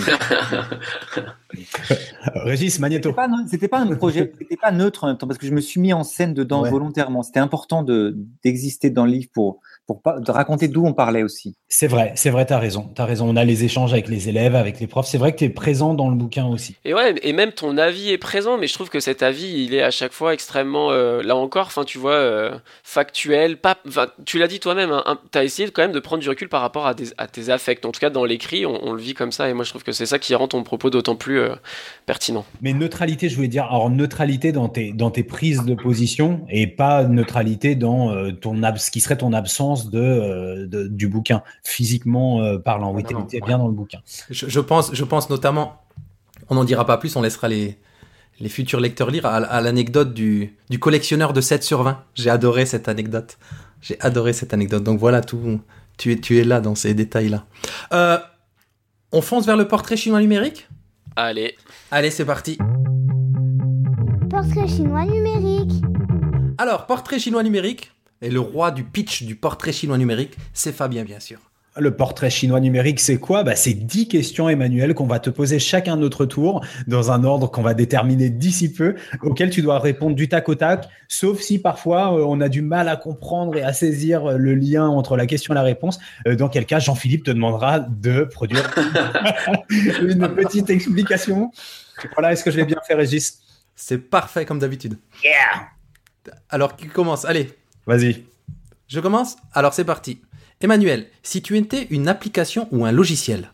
Régis Magneto. C'était pas, un projet, c'était pas neutre en même temps parce que je me suis mis en scène dedans volontairement. C'était important de d'exister dans le livre pour pour pas, de raconter d'où on parlait aussi. C'est vrai, c'est vrai, t'as raison, t'as raison. On a les échanges avec les élèves, avec les profs. C'est vrai que t'es présent dans le bouquin aussi. Et ouais, et même ton avis est présent, mais je trouve que cet avis, il est à chaque fois extrêmement, euh, là encore, enfin, tu vois, euh, factuel. Pas, tu l'as dit toi-même, hein, t'as essayé quand même de prendre du recul par rapport à, tes affects. En tout cas, dans l'écrit, on, le vit comme ça, et moi, je trouve que c'est ça qui rend ton propos d'autant plus euh, pertinent. Mais neutralité, je voulais dire, alors neutralité dans tes dans tes prises de position, et pas neutralité dans ton ce qui serait ton absence euh, de, du bouquin, physiquement euh, parlant. Oui, tu bien dans le bouquin. Je, pense, je pense notamment, on n'en dira pas plus, on laissera les, les futurs lecteurs lire, à, l'anecdote du, du, collectionneur de 7 sur 20. J'ai adoré cette anecdote. J'ai adoré cette anecdote. Donc voilà, tout, tu, es, tu es là dans ces détails-là. Euh, on fonce vers le portrait chinois numérique? Allez. Allez, c'est parti. Portrait chinois numérique. Alors, portrait chinois numérique, et le roi du pitch du portrait chinois numérique, c'est Fabien, bien sûr. Le portrait chinois numérique, c'est quoi? Bah, C'est 10 questions, Emmanuel, qu'on va te poser chacun de notre tour, dans un ordre qu'on va déterminer d'ici peu, auquel tu dois répondre du tac au tac, sauf si parfois euh, on a du mal à comprendre et à saisir euh, le lien entre la question et la réponse. Euh, dans quel cas, Jean-Philippe te demandera de produire une petite explication. Voilà, est-ce que je l'ai bien fait, Régis? C'est parfait comme d'habitude. Yeah Alors, qui commence? Allez Vas-y. Je commence Alors c'est parti. Emmanuel, si tu étais une application ou un logiciel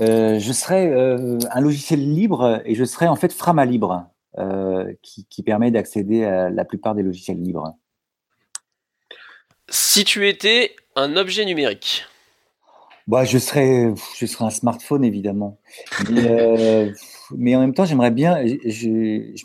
euh, Je serais euh, un logiciel libre et je serais en fait Frama Libre, euh, qui, permet d'accéder à la plupart des logiciels libres. Si tu étais un objet numérique bah, je serais, je serais un smartphone évidemment. Mais, en même temps, j'aimerais bien. Je,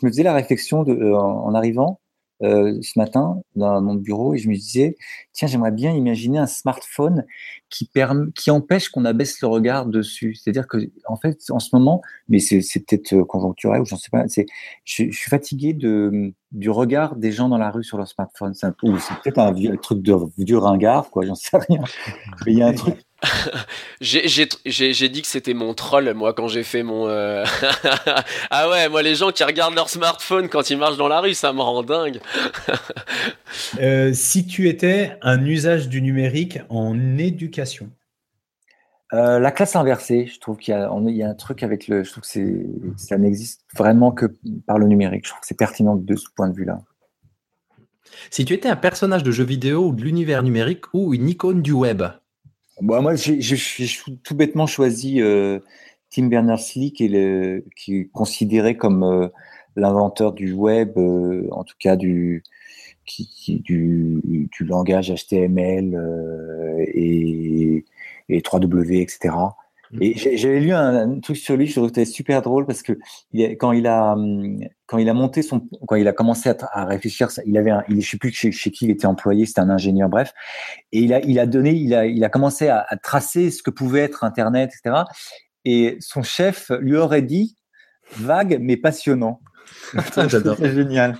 me faisais la réflexion de, en arrivant euh, ce matin dans mon bureau et je me disais, tiens, j'aimerais bien imaginer un smartphone qui, permet, qui empêche qu'on abaisse le regard dessus. C'est-à-dire que, en fait, en ce moment, mais c'est peut-être euh, conjoncturel ou j'en sais pas, c'est, je, je, suis fatigué de, du regard des gens dans la rue sur leur smartphone. C'est peut-être un, un, truc de vieux ringard, quoi, j'en sais rien. Mais il y a un truc j'ai dit que c'était mon troll, moi, quand j'ai fait mon. Euh, ah ouais, moi, les gens qui regardent leur smartphone quand ils marchent dans la rue, ça me rend dingue. Euh, si tu étais un usage du numérique en éducation euh, La classe inversée, je trouve qu'il y, y, a un truc avec le. Je trouve que ça n'existe vraiment que par le numérique. Je trouve que c'est pertinent de ce point de vue-là. Si tu étais un personnage de jeu vidéo ou de l'univers numérique ou une icône du web Bon, moi, j'ai tout bêtement choisi euh, Tim Berners-Lee, qui, est qui est considéré comme euh, l'inventeur du web, euh, en tout cas du, qui, du, du, langage HTML et, et 3W, etc. Et j'avais lu un, truc sur lui, je trouvais c'était super drôle parce que quand il a quand il a monté son quand il a commencé à, à réfléchir, il avait un, il je sais plus chez, chez qui il était employé, c'était un ingénieur, bref, et il a il a donné, il a il a commencé à, à tracer ce que pouvait être Internet, etc. Et son chef lui aurait dit vague mais passionnant. J'adore. C'est génial.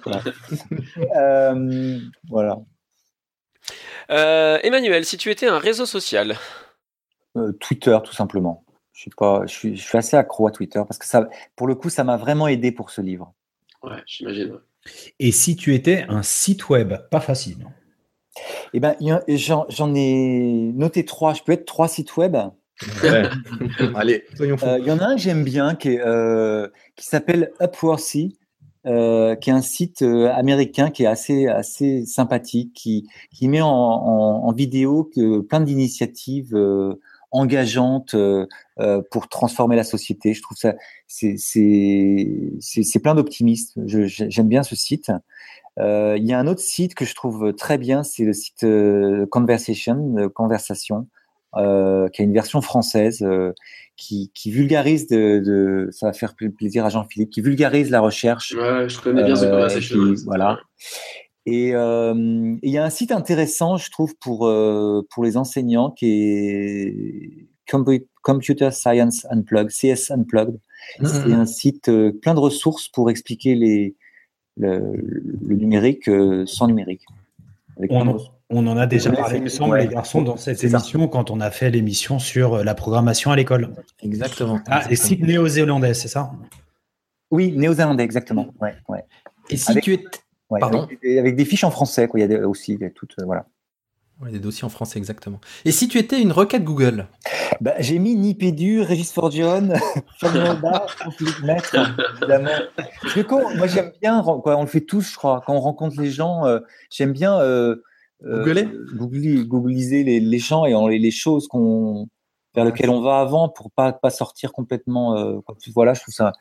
euh, voilà. Euh, Emmanuel, si tu étais un réseau social, euh, Twitter, tout simplement. Je suis, pas, je, suis, je suis assez accro à Twitter parce que ça, pour le coup, ça m'a vraiment aidé pour ce livre. Ouais, j'imagine. Et si tu étais un site web, pas facile? Eh ben, j'en ai noté trois. Je peux être trois sites web? Allez, soyons fous. Euh, il y en a un que j'aime bien qui, euh, qui s'appelle Upworthy. Euh, qui est un site américain qui est assez assez sympathique, qui, qui met en, en, en vidéo que plein d'initiatives engageante euh, euh, pour transformer la société. Je trouve ça, c'est plein d'optimisme. J'aime bien ce site. Euh, il y a un autre site que je trouve très bien, c'est le site Conversation, Conversation. euh, qui a une version française qui, qui, vulgarise de, de, ça va faire plaisir à Jean-Philippe, qui vulgarise la recherche. Ouais, je connais bien ce conversation. Voilà. Et il y a un site intéressant, je trouve, pour, pour les enseignants qui est Computer Science Unplugged, CS Unplugged. Mm-hmm. C'est un site plein de ressources pour expliquer les, le, le numérique sans numérique. On, en a déjà parlé, il me semble, les garçons, dans cette émission, quand on a fait l'émission sur euh, la programmation à l'école. Exactement. Ah, et site néo-zélandais, c'est ça? Oui, néo-zélandais, exactement. Ouais, ouais. Et si tu es. Pardon avec, des fiches en français, quoi. il y a aussi il y a toutes, euh, voilà. Ouais, des dossiers en français, exactement. Et si tu étais une requête Google bah, J'ai mis Nipédu, Régis Forgione, Philippe Maître, évidemment. Parce que moi, j'aime bien, quoi, on le fait tous, je crois, quand on rencontre les gens, euh, j'aime bien euh, euh googliser les, les, gens et les, les choses qu'on vers lesquelles on va avant pour pas pas sortir complètement. Euh, voilà, je trouve ça.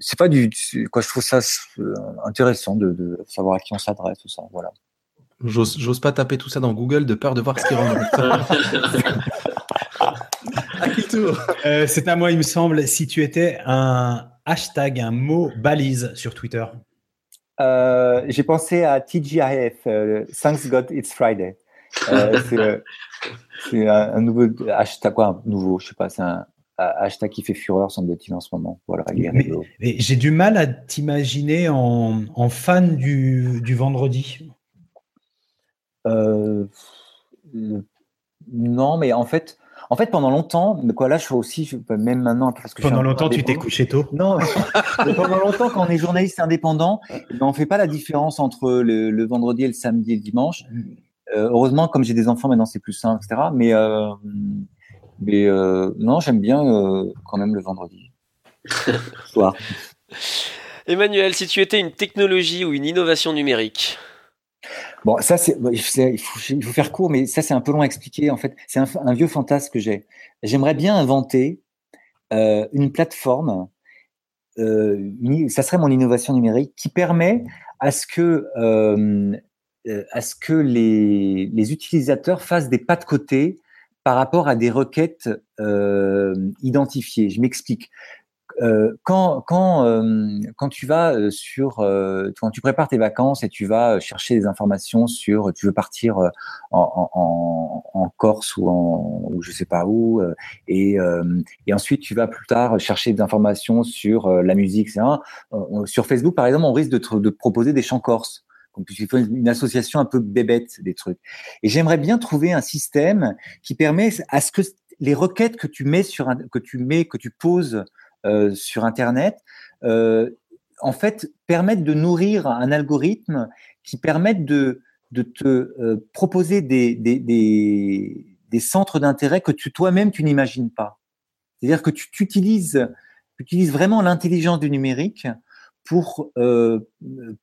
C'est pas du quoi, je trouve ça euh, intéressant de, de savoir à qui on s'adresse, tout ça. Voilà. J'ose pas taper tout ça dans Google de peur de voir ce qui rentre. à qui tour? Euh, C'est à moi, il me semble. Si tu étais un hashtag, un mot balise sur Twitter. Euh, j'ai pensé à TGIF, euh, Thanks God It's Friday. c'est un, nouveau hashtag, quoi, un nouveau, je sais pas, c'est un, hashtag qui fait fureur, semble-t-il, en ce moment. Voilà, j'ai du mal à t'imaginer en, en, fan du, du vendredi. Euh, non, mais en fait, en fait, pendant longtemps, quoi, là, je suis aussi, même maintenant, parce que pendant longtemps, tu t'es couché tôt. Non, pendant longtemps, quand on est journaliste indépendant, on fait pas la différence entre le, vendredi et le samedi et le dimanche. Euh, heureusement, comme j'ai des enfants maintenant, c'est plus simple, etc. Mais, euh, mais non, j'aime bien quand même le vendredi soir. Emmanuel, si tu étais une technologie ou une innovation numérique? Bon, ça, c'est, il, faut, faire court, mais ça, c'est un peu long à expliquer. En fait, c'est un, vieux fantasme que j'ai. J'aimerais bien inventer euh, une plateforme, euh, ça serait mon innovation numérique, qui permet à ce que, euh, à ce que les, les, utilisateurs fassent des pas de côté par rapport à des requêtes identifiées. Je m'explique. Euh, quand quand euh, quand tu vas euh, sur quand tu prépares tes vacances et tu vas chercher des informations sur tu veux partir en, en, Corse ou en ou je sais pas où et et ensuite tu vas plus tard chercher des informations sur la musique etc. sur Facebook par exemple on risque de te de proposer des chants corses tu fais une association un peu bébête des trucs. Et j'aimerais bien trouver un système qui permet à ce que les requêtes que tu mets sur que tu mets, que tu poses euh, sur Internet, euh, en fait, permettent de nourrir un algorithme qui permette de, de te euh, proposer des, des, des, centres d'intérêt que tu toi-même tu n'imagines pas. C'est-à-dire que tu, utilises, utilises vraiment l'intelligence du numérique pour,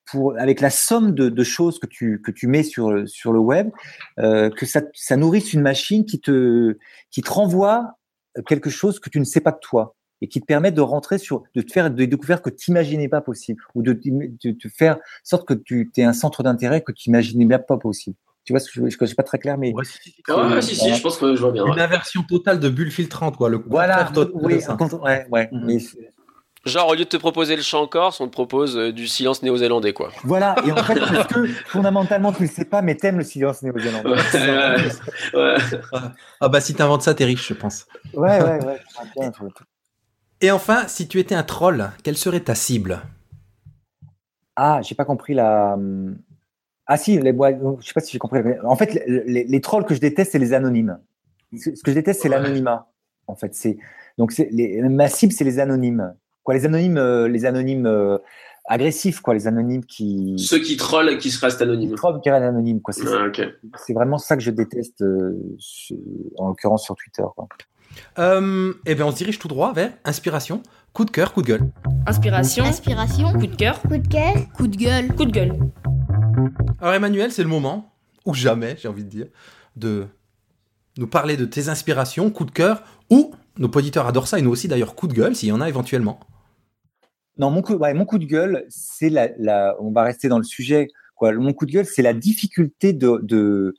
pour avec la somme de, de, choses que tu, que tu mets sur, sur le web, que ça, ça nourrisse une machine qui te, qui te renvoie quelque chose que tu ne sais pas de toi et qui te permet de rentrer sur, de te faire des découvertes que tu n'imaginais pas possible, ou de, te faire sorte que tu es un centre d'intérêt que tu n'imaginais même pas possible. Tu vois, ce que je ne suis pas très clair, mais. Ouais, si, si, je pense que je vois bien. Une inversion totale de bulle filtrante, quoi. Le voilà, oui, ouais, ouais. Mhm. Genre, au lieu de te proposer le chant corse, on te propose euh, du silence néo-zélandais, quoi. Voilà, et en fait, parce que fondamentalement, tu ne le sais pas, mais t'aimes le silence néo-zélandais. Ouais, Ah bah, si t'inventes ça, t'es riche, je pense. Ouais, ouais, ouais. Et enfin, si tu étais un troll, quelle serait ta cible? Ah, j'ai pas compris la. Ah si, les bois. Je sais pas si j'ai compris. En fait, les, trolls que je déteste, c'est les anonymes. Ce que je déteste, c'est l'anonymat. En fait, c'est donc ma cible, c'est les anonymes. Quoi, les anonymes, euh, les anonymes euh, agressifs, quoi, les anonymes qui. Ceux qui trollent, qui se restent anonymes. Qui trollent, qui restent anonymes, quoi. C'est ah, vraiment ça que je déteste, euh, en l'occurrence sur Twitter. Quoi. Euh, eh bien, on se dirige tout droit vers inspiration, coup de cœur, coup de gueule. Inspiration. Inspiration. Coup de cœur. Coup de cœur. Coup de gueule. Coup de gueule. Alors, Emmanuel, c'est le moment, ou jamais, j'ai envie de dire, de nous parler de tes inspirations, coup de cœur, ou nos auditeurs adorent ça, et nous aussi d'ailleurs, coup de gueule, s'il y en a éventuellement. Non, mon coup, mon coup de gueule, c'est la, On va rester dans le sujet. Mon coup de gueule, c'est la difficulté de, de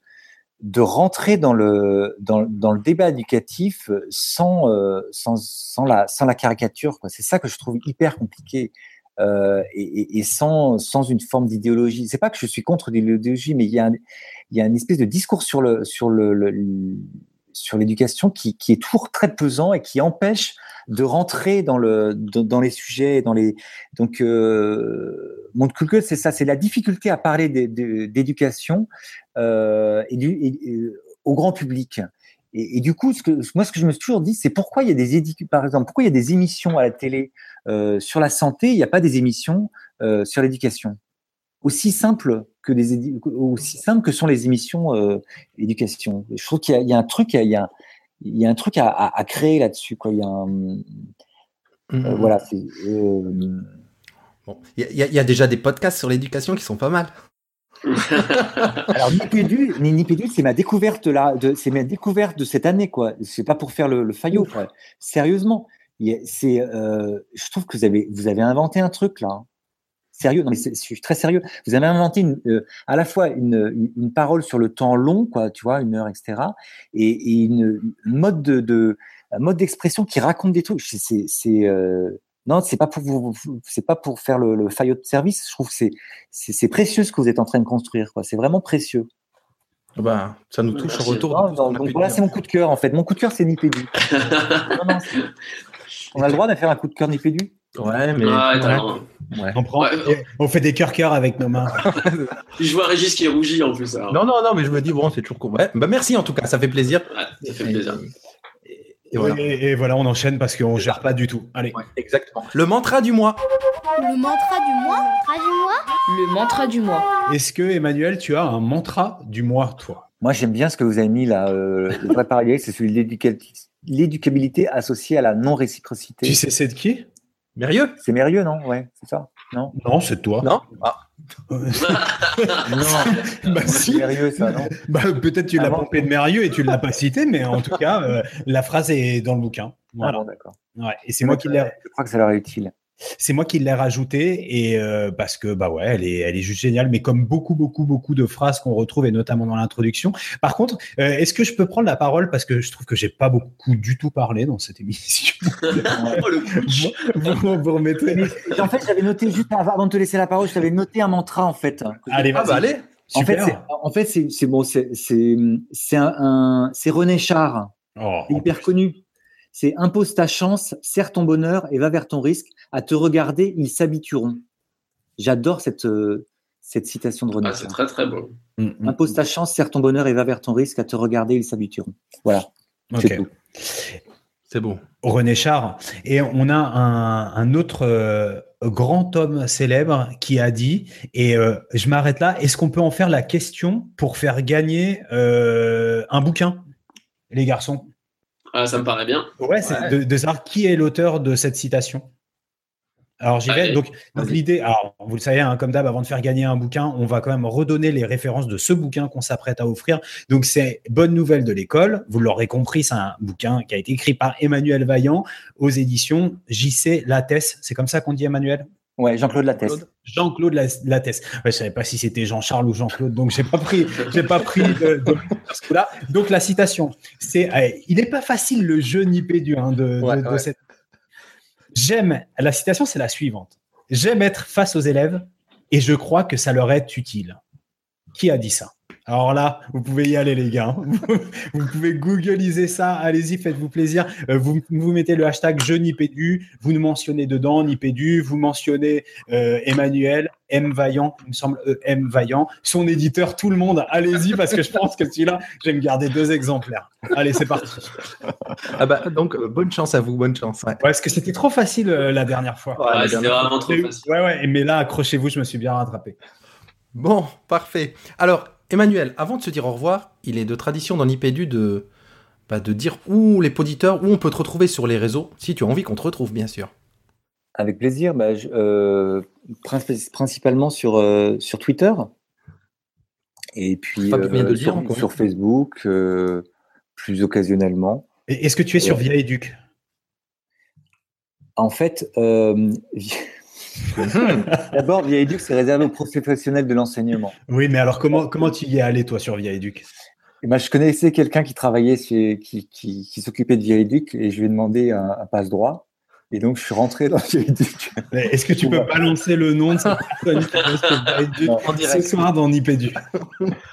de rentrer dans le, dans, dans le débat éducatif sans, euh, sans, sans, la, sans la caricature. C'est ça que je trouve hyper compliqué. Euh, et, et, sans, sans une forme d'idéologie. C'est pas que je suis contre l'idéologie, mais il y a, un, il y a une espèce de discours sur le, sur le sur l'éducation qui, est toujours très pesant et qui empêche de rentrer dans le dans, les sujets, dans les donc euh, mon c'est ça, c'est la difficulté à parler d'éducation euh, et du au grand public. Et, du coup, ce que, moi, ce que je me suis toujours dit, c'est pourquoi il y a des par exemple, pourquoi il y a des émissions à la télé euh, sur la santé, il n'y a pas des émissions euh, sur l'éducation? Aussi simple que des aussi simple que sont les émissions euh, éducation. Je trouve qu'il y, y, a un truc, il y a, il y a un truc à, à, créer là-dessus. Quoi. Il y a un, mmh. voilà. Bon, il y, a, il y, a déjà des podcasts sur l'éducation qui sont pas mal. Alors Nipédu, Nipédu c'est ma découverte là, c'est ma découverte de cette année quoi. C'est pas pour faire le, le faillot, quoi. Sérieusement, c'est, euh, je trouve que vous avez, vous avez inventé un truc là. Sérieux, non mais je suis très sérieux. Vous avez inventé une, euh, à la fois une, une, parole sur le temps long, quoi, tu vois, une heure, etc., et, et une, mode de, de mode d'expression qui raconte des trucs. C'est, c'est, euh, non, c'est pas pour vous, c'est pas pour faire le, le faillot de service. Je trouve que c'est, c'est, précieux ce que vous êtes en train de construire. Quoi. C'est vraiment précieux. Bah, ça nous touche en retour. Non, donc, voilà, c'est mon coup de cœur en fait. Mon coup de cœur, c'est Nipédu. on a le droit de faire un coup de cœur Nipédu? Ouais, mais. Ouais, On, prend, on fait des cœurs-cœurs avec nos mains. je vois Régis qui est rougi en plus. Non, non, non, mais je me dis, bon, c'est toujours cool. Ouais, bah, merci en tout cas, ça fait plaisir. ça fait plaisir. Et, voilà. on enchaîne parce qu'on gère pas du tout. Allez. exactement. Le mantra du mois. Le mantra du mois. Mantra du mois. Le mantra du mois. Est-ce que Emmanuel, tu as un mantra du mois, toi? Moi, j'aime bien ce que vous avez mis là. Euh, le vrai parallèle, c'est celui de l'éducabilité associée à la non-réciprocité. Tu sais, c'est de qui? Mérieux? C'est Mérieux, non? Ouais, c'est ça. Non, non c'est toi. Non? Ah. Non. bah, si. Mérieux, ça, non? Bah, Peut-être tu l'as ah pompé de Mérieux et tu ne l'as pas cité, mais en tout cas, euh, la phrase est dans le bouquin. Voilà. Ah d'accord. Ouais, et c'est moi qui l'ai. Je crois que ça leur est utile. C'est moi qui l'ai rajouté et euh, parce que bah ouais, elle est, elle est juste géniale. Mais comme beaucoup, beaucoup, beaucoup de phrases qu'on retrouve et notamment dans l'introduction. Par contre, euh, est-ce que je peux prendre la parole? Parce que je trouve que j'ai pas beaucoup du tout parlé dans cette émission. vous, vous, remettez. en fait, j'avais noté juste avant de te laisser la parole, j'avais noté un mantra en fait. Allez, ah, bah, allez. En fait, en fait, c'est bon, c'est c'est un, un c'est René Char, oh, hyper connu c'est impose ta chance, serre ton bonheur et va vers ton risque. À te regarder, ils s'habitueront. J'adore cette, euh, cette citation de René. Ah, c'est très très beau. Mm, mm, impose ta chance, serre ton bonheur et va vers ton risque. À te regarder, ils s'habitueront. Voilà. C'est beau. René Char. Et on a un, autre euh, grand homme célèbre qui a dit, et euh, je m'arrête là, est-ce qu'on peut en faire la question pour faire gagner un bouquin, les garçons? Ah, ça me paraît bien. Ouais, c'est De, savoir qui est l'auteur de cette citation. Alors j'y vais. Donc, l'idée, alors vous le savez, hein, comme d'hab, avant de faire gagner un bouquin, on va quand même redonner les références de ce bouquin qu'on s'apprête à offrir. Donc c'est Bonne nouvelle de l'école. Vous l'aurez compris, c'est un bouquin qui a été écrit par Emmanuel Vaillant aux éditions JC Lattès. C'est comme ça qu'on dit Emmanuel? Ouais, Jean-Claude Lattès. Jean-Claude Lattès. Ouais, je savais pas si c'était Jean-Charles ou Jean-Claude, donc j'ai pas pris, j'ai pas pris de, de là. Donc la citation, c'est, eh, il n'est pas facile le jeu nipédu hein, de, de, cette. J'aime. La citation, c'est la suivante. J'aime être face aux élèves et je crois que ça leur est utile. Qui a dit ça? Alors là, vous pouvez y aller, les gars. vous pouvez googliser ça. Allez-y, faites-vous plaisir. Euh, vous, vous mettez le hashtag je Nipédu. Vous nous mentionnez dedans Nipédu. Vous mentionnez euh, Emmanuel, M Vaillant, il me semble e M Vaillant, son éditeur, tout le monde. Allez-y parce que je pense que celui-là, je vais me garder deux exemplaires. Allez, c'est parti. ah bah donc euh, bonne chance à vous, bonne chance. Ouais, parce que c'était trop facile la dernière fois. Ouais, c'était vraiment trop facile. Ouais, ouais. Mais là, accrochez-vous, je me suis bien rattrapé. Bon, parfait. Alors, Emmanuel, avant de se dire au revoir, il est de tradition dans Nipédu de, bah, de dire où les poditeurs, où on peut te retrouver sur les réseaux, si tu as envie qu'on te retrouve, bien sûr. Avec plaisir, bah, euh, principalement sur, euh, sur Twitter. Et puis euh, sur, Facebook, plus occasionnellement. Est-ce que tu es sur Via Educ En fait, D'abord, Via Educ, c'est réservé aux professionnels de l'enseignement. Oui, mais alors comment, comment tu y es allé, toi, sur Via Educ? Ben, je connaissais quelqu'un qui travaillait, chez, qui, qui, qui s'occupait de Vieille-Duc et je lui ai demandé un, un passe-droit. Et donc, je suis rentré dans Vieille-Duc. Est-ce que tu peux balancer le nom de cette personne qui reste ce soir dans Nipédu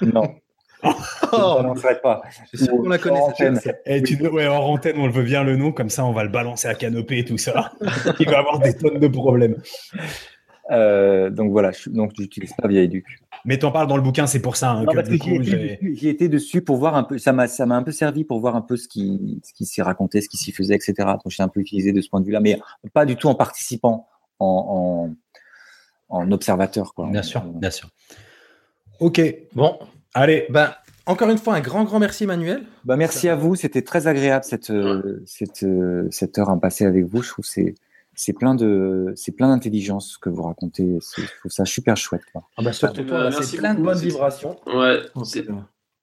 Non. Je ne balancerai pas. C'est sûr qu'on la connaît. Et tu, ouais, hors antenne, on le veut bien le nom, comme ça on va le balancer à canopée et tout ça. Il va avoir des tonnes de problèmes. Euh, donc voilà, je, donc j'utilise pas Vieille-Duc. Mais t'en parles dans le bouquin, c'est pour ça hein, que j'y étais, j'ai- dessus- j'y étais dessus pour voir un peu. Ça m'a, ça m'a un peu servi pour voir un peu ce qui, ce qui s'y racontait, ce qui s'y faisait, etc. Donc j'ai un peu utilisé de ce point de vue-là, mais pas du tout en participant, en, en, en observateur, quoi. Bien sûr, bien sûr. Ok, Bon, allez. ben, encore une fois, un grand, grand merci, Emmanuel. Bah, merci à vous. C'était très agréable cette, euh, cette, euh, cette heure à passer avec vous. Je trouve que c'est, c'est plein de, c'est plein d'intelligence que vous racontez. C'est- Je trouve ça super chouette. Quoi. Ah bah, surtout toi, c'est plein de bonnes vibrations. Ouais, euh,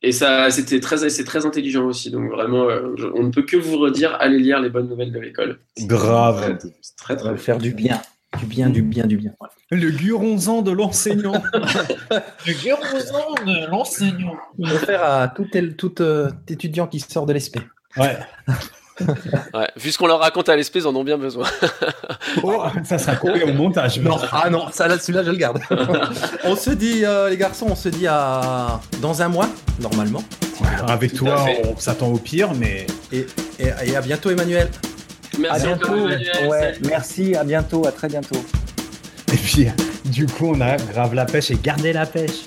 et ça, c'était très, c'est très intelligent aussi. Donc vraiment, je- on ne peut que vous redire, allez lire les bonnes nouvelles de l'école. Grave. C'est très, ça très va faire du bien. Du bien, du bien, du bien. Le guronzan de l'enseignant. de l'enseignant. On va faire à tout, euh, étudiant qui sort de l'ESP. ouais. Ouais, vu ce qu'on leur raconte à l'espèce, ils en ont bien besoin. Oh, ça sera coupé au montage. Non, ah non, ça, là, celui-là, je le garde. on se dit, euh, les garçons, on se dit à dans un mois, normalement. Avec Tout toi, on s'attend au pire, mais Et, et, et à bientôt, Emmanuel. À Merci bientôt. Emmanuel. Ouais, Salut. merci. À bientôt. À très bientôt. et puis du coup, on a grave la pêche et gardez la pêche.